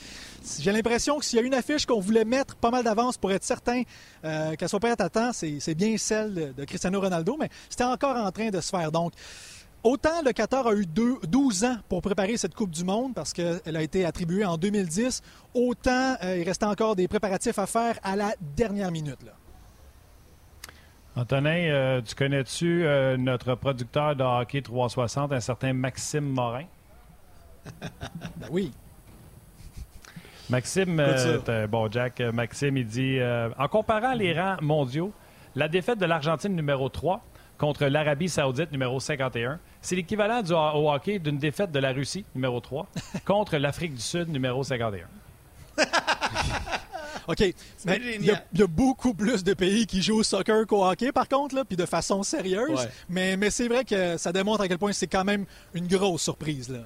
j'ai l'impression que s'il y a une affiche qu'on voulait mettre pas mal d'avance pour être certain euh, qu'elle soit prête à temps, c'est bien celle de Cristiano Ronaldo, mais c'était encore en train de se faire. Donc, Autant le Qatar a eu 12 ans pour préparer cette Coupe du Monde parce qu'elle a été attribuée en 2010, autant euh, il restait encore des préparatifs à faire à la dernière minute. Antonin, euh, tu connais-tu euh, notre producteur de hockey 360, un certain Maxime Morin? ben oui. Maxime, euh, bon, Jack, Maxime, il dit En comparant les rangs mondiaux, la défaite de l'Argentine numéro 3 contre l'Arabie Saoudite numéro 51, c'est l'équivalent du au hockey d'une défaite de la Russie numéro 3 contre l'Afrique du Sud numéro 51. OK. il, y a, beaucoup plus de pays qui jouent au soccer qu'au hockey, par contre, là, puis de façon sérieuse. Mais, mais c'est vrai que ça démontre à quel point c'est quand même une grosse surprise. Là.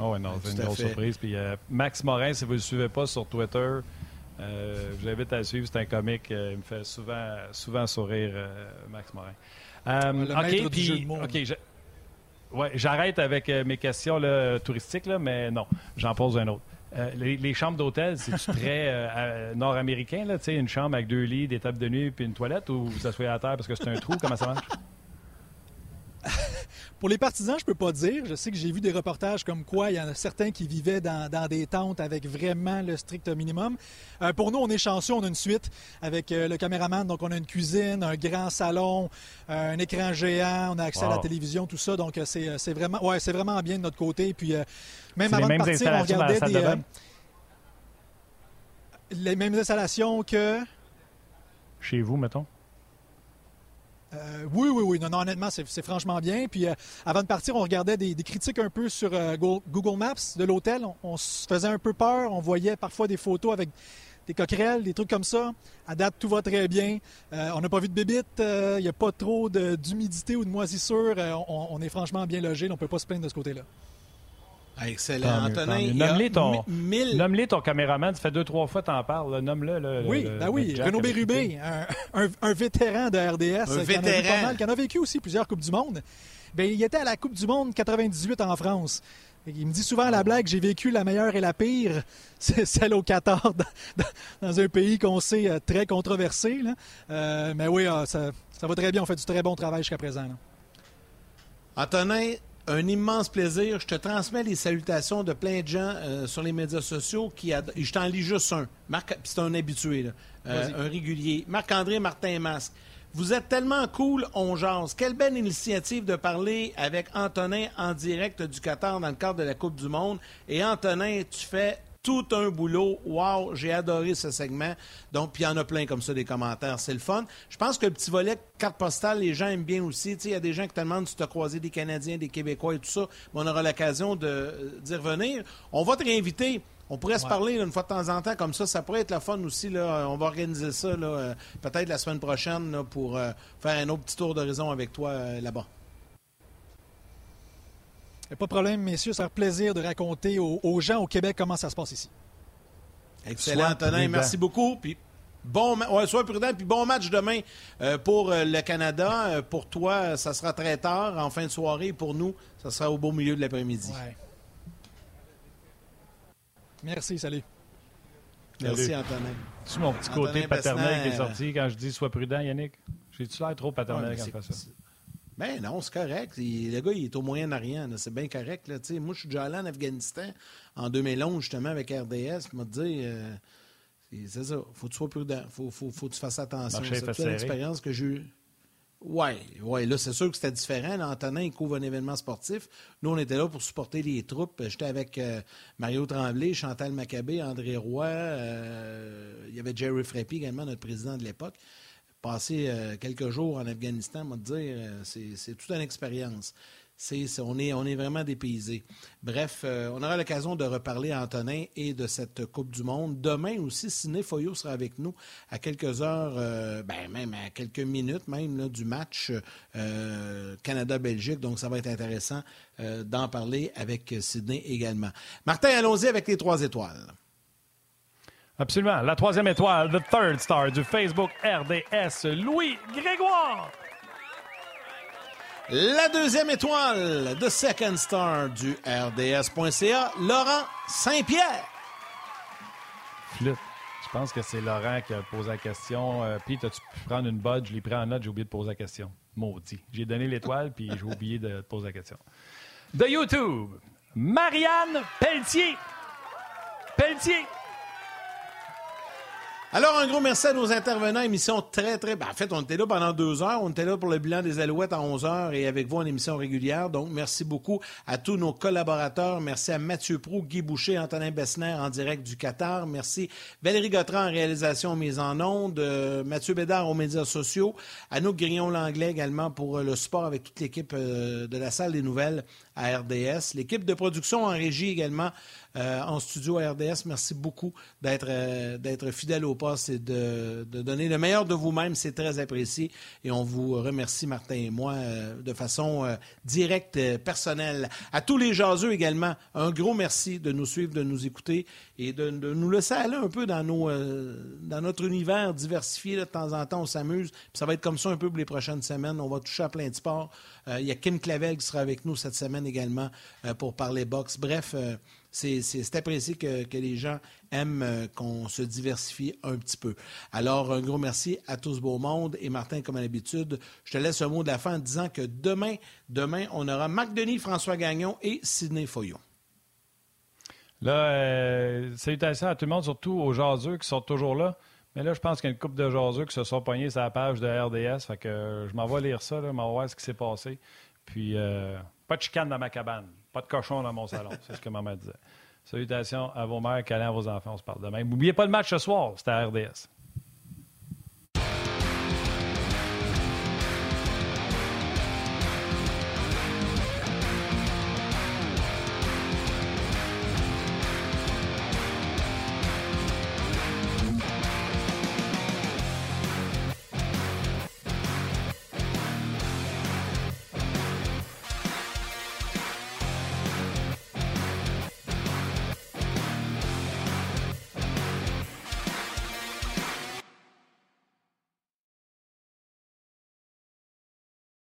Oh, non, c'est une grosse surprise. Puis euh, Max Morin, si vous ne le suivez pas sur Twitter, euh, je vous invite à le suivre. C'est un comique. Euh, il me fait souvent, souvent sourire, Max Morin. OK, puis, ouais, j'arrête avec mes questions là, touristiques, là, mais non, j'en pose un autre. Euh, les, chambres d'hôtel, c'est très euh, nord-américain, là, une chambre avec deux lits, des tables de nuit puis une toilette ou vous asseyez à terre parce que c'est un trou? Comment ça marche? Pour les partisans, je peux pas dire. Je sais que j'ai vu des reportages comme quoi il y en a certains qui vivaient dans, des tentes avec vraiment le strict minimum. Euh, pour nous, on est chanceux, on a une suite avec le caméraman, donc on a une cuisine, un grand salon, un écran géant, on a accès à la télévision, tout ça. Donc c'est vraiment, ouais, c'est vraiment bien de notre côté. Puis même avant de partir, on regardait des, euh, les mêmes installations que. Chez vous, mettons? Euh, oui, oui, oui. Non, honnêtement, c'est franchement bien. Puis euh, avant de partir, on regardait des, critiques un peu sur euh, Google Maps de l'hôtel. On, se faisait un peu peur. On voyait parfois des photos avec des coquerelles, des trucs comme ça. À date, tout va très bien. on n'a pas vu de bébite. Il n'y a pas trop d'humidité ou de moisissure. On, est franchement bien logé. On ne peut pas se plaindre de ce côté-là. Excellent. Antonin, nomme-le ton, caméraman. Ça fait deux, trois fois que tu en parles. Nomme-le. Oui, ben oui. Renaud Bérubé, un, vétéran de RDS. Un vétéran. qui en a vécu aussi plusieurs Coupes du Monde. Ben, il était à la Coupe du Monde 98 en France. Il me dit souvent à la blague, j'ai vécu la meilleure et la pire, c'est celle au Qatar, dans, un pays qu'on sait euh, très controversé. Euh, mais oui, ah, ça, va très bien, on fait du très bon travail jusqu'à présent. Antonin, un immense plaisir. Je te transmets les salutations de plein de gens euh, sur les médias sociaux qui Je t'en lis juste un. Marc... C'est un habitué, euh, un régulier. Marc-André Martin Masque. Vous êtes tellement cool, on jase. Quelle belle initiative de parler avec Antonin en direct du Qatar dans le cadre de la Coupe du Monde. Et Antonin, tu fais tout un boulot. Wow, j'ai adoré ce segment. Donc, puis il y en a plein comme ça, des commentaires. C'est le fun. Je pense que le petit volet carte postale, les gens aiment bien aussi. Il y a des gens qui te demandent si tu as croisé des Canadiens, des Québécois et tout ça. Mais on aura l'occasion d'y revenir. On va te réinviter. On pourrait se parler une fois de temps en temps comme ça. Ça pourrait être la fun aussi. Là. On va organiser ça euh, peut-être la semaine prochaine pour euh, faire un autre petit tour d'horizon avec toi euh, là-bas pas de problème, messieurs. Ça fait plaisir de raconter aux, gens au Québec comment ça se passe ici. Excellent, Antonin. Merci beaucoup. Puis bon, ouais, sois prudent. Puis bon match demain euh, pour euh, le Canada. Euh, pour toi, ça sera très tard, en fin de soirée. Pour nous, ça sera au beau milieu de l'après-midi. Merci, salut. Merci, Antonin. C'est mon petit côté paternel qui est sorti quand je dis sois prudent, Yannick? J'ai-tu l'air trop paternel quand je fais ça? Ben non, c'est correct. le gars, il est au Moyen-Orient. C'est bien correct. Là. moi, je suis déjà allé en Afghanistan en 2011, justement, avec RDS. Il m'a dit, euh, c'est ça, faut que tu sois prudent. faut, faut, faut que tu fasses attention. C'est une expérience que j'ai eue. Oui, ouais, là, c'est sûr que c'était différent. Là, Antonin, il couvre un événement sportif. Nous, on était là pour supporter les troupes. J'étais avec euh, Mario Tremblay, Chantal Maccabé, André Roy. Euh, il y avait Jerry Frappy également, notre président de l'époque passer euh, quelques jours en Afghanistan, euh, c'est toute une expérience. on, est, vraiment dépaysé. Bref, euh, on aura l'occasion de reparler à Antonin et de cette Coupe du Monde. Demain aussi, Ciné Foyo sera avec nous à quelques heures, ben, même à quelques minutes même du match Canada-Belgique. Donc, ça va être intéressant d'en parler avec Sidney également. Martin, allons-y avec les trois étoiles. Absolument. La troisième étoile, the third star du Facebook RDS, Louis Grégoire. La deuxième étoile, the second star du RDS.ca, Laurent Saint-Pierre. Flûte. Je pense que c'est Laurent qui a posé la question. Euh, Pete, as-tu pu prendre une botte? Je l'ai pris en note, j'ai oublié de poser la question. Maudit. J'ai donné l'étoile, puis j'ai oublié de poser la question. De YouTube, Marianne Pelletier. Pelletier. Alors, un gros merci à nos intervenants. Émission très, très. Ben, en fait, on était là pendant deux heures. On était là pour le bilan des Alouettes à 11 heures et avec vous en émission régulière. Donc, merci beaucoup à tous nos collaborateurs. Merci à Mathieu Prou, Guy Boucher, Antonin Bessner en direct du Qatar. Merci Valérie Gautran en réalisation mise en ondes. Euh, Mathieu Bédard aux médias sociaux. Anouk Grillon-Langlais également pour euh, le support avec toute l'équipe euh, de la salle des nouvelles à RDS. L'équipe de production en régie également euh, en studio à RDS. Merci beaucoup d'être euh, fidèle au poste et de, donner le meilleur de vous-même. C'est très apprécié et on vous remercie, Martin et moi, euh, de façon directe, personnelle. À tous les jaseux également, un gros merci de nous suivre, de nous écouter et de, de nous laisser aller un peu dans, nos, dans notre univers diversifié. de temps en temps, on s'amuse. ça va être comme ça un peu pour les prochaines semaines. On va toucher à plein de sports. il y a Kim Clavel qui sera avec nous cette semaine également pour parler boxe. Bref, c'est apprécié que, les gens aiment euh, qu'on se diversifie un petit peu. Alors, un gros merci à tous beau monde. Et Martin, comme à l'habitude, je te laisse un mot de la fin en disant que demain, demain, on aura Marc Denis, François Gagnon et Sidney Foyon. Là, euh, salutations à tout le monde, surtout aux jaseux qui sont toujours là. Mais là, je pense qu'il y a une couple de jaseux qui se sont pognés sur la page de RDS. Je m'en vais lire ça, je m'en voir ce qui s'est passé. Puis, euh, pas de chicane dans ma cabane. Pas de cochon dans mon salon. C'est ce que maman disait. Salutations à vos mères, câlins à vos enfants. On se parle demain. N'oubliez pas le match ce soir. C'était à RDS.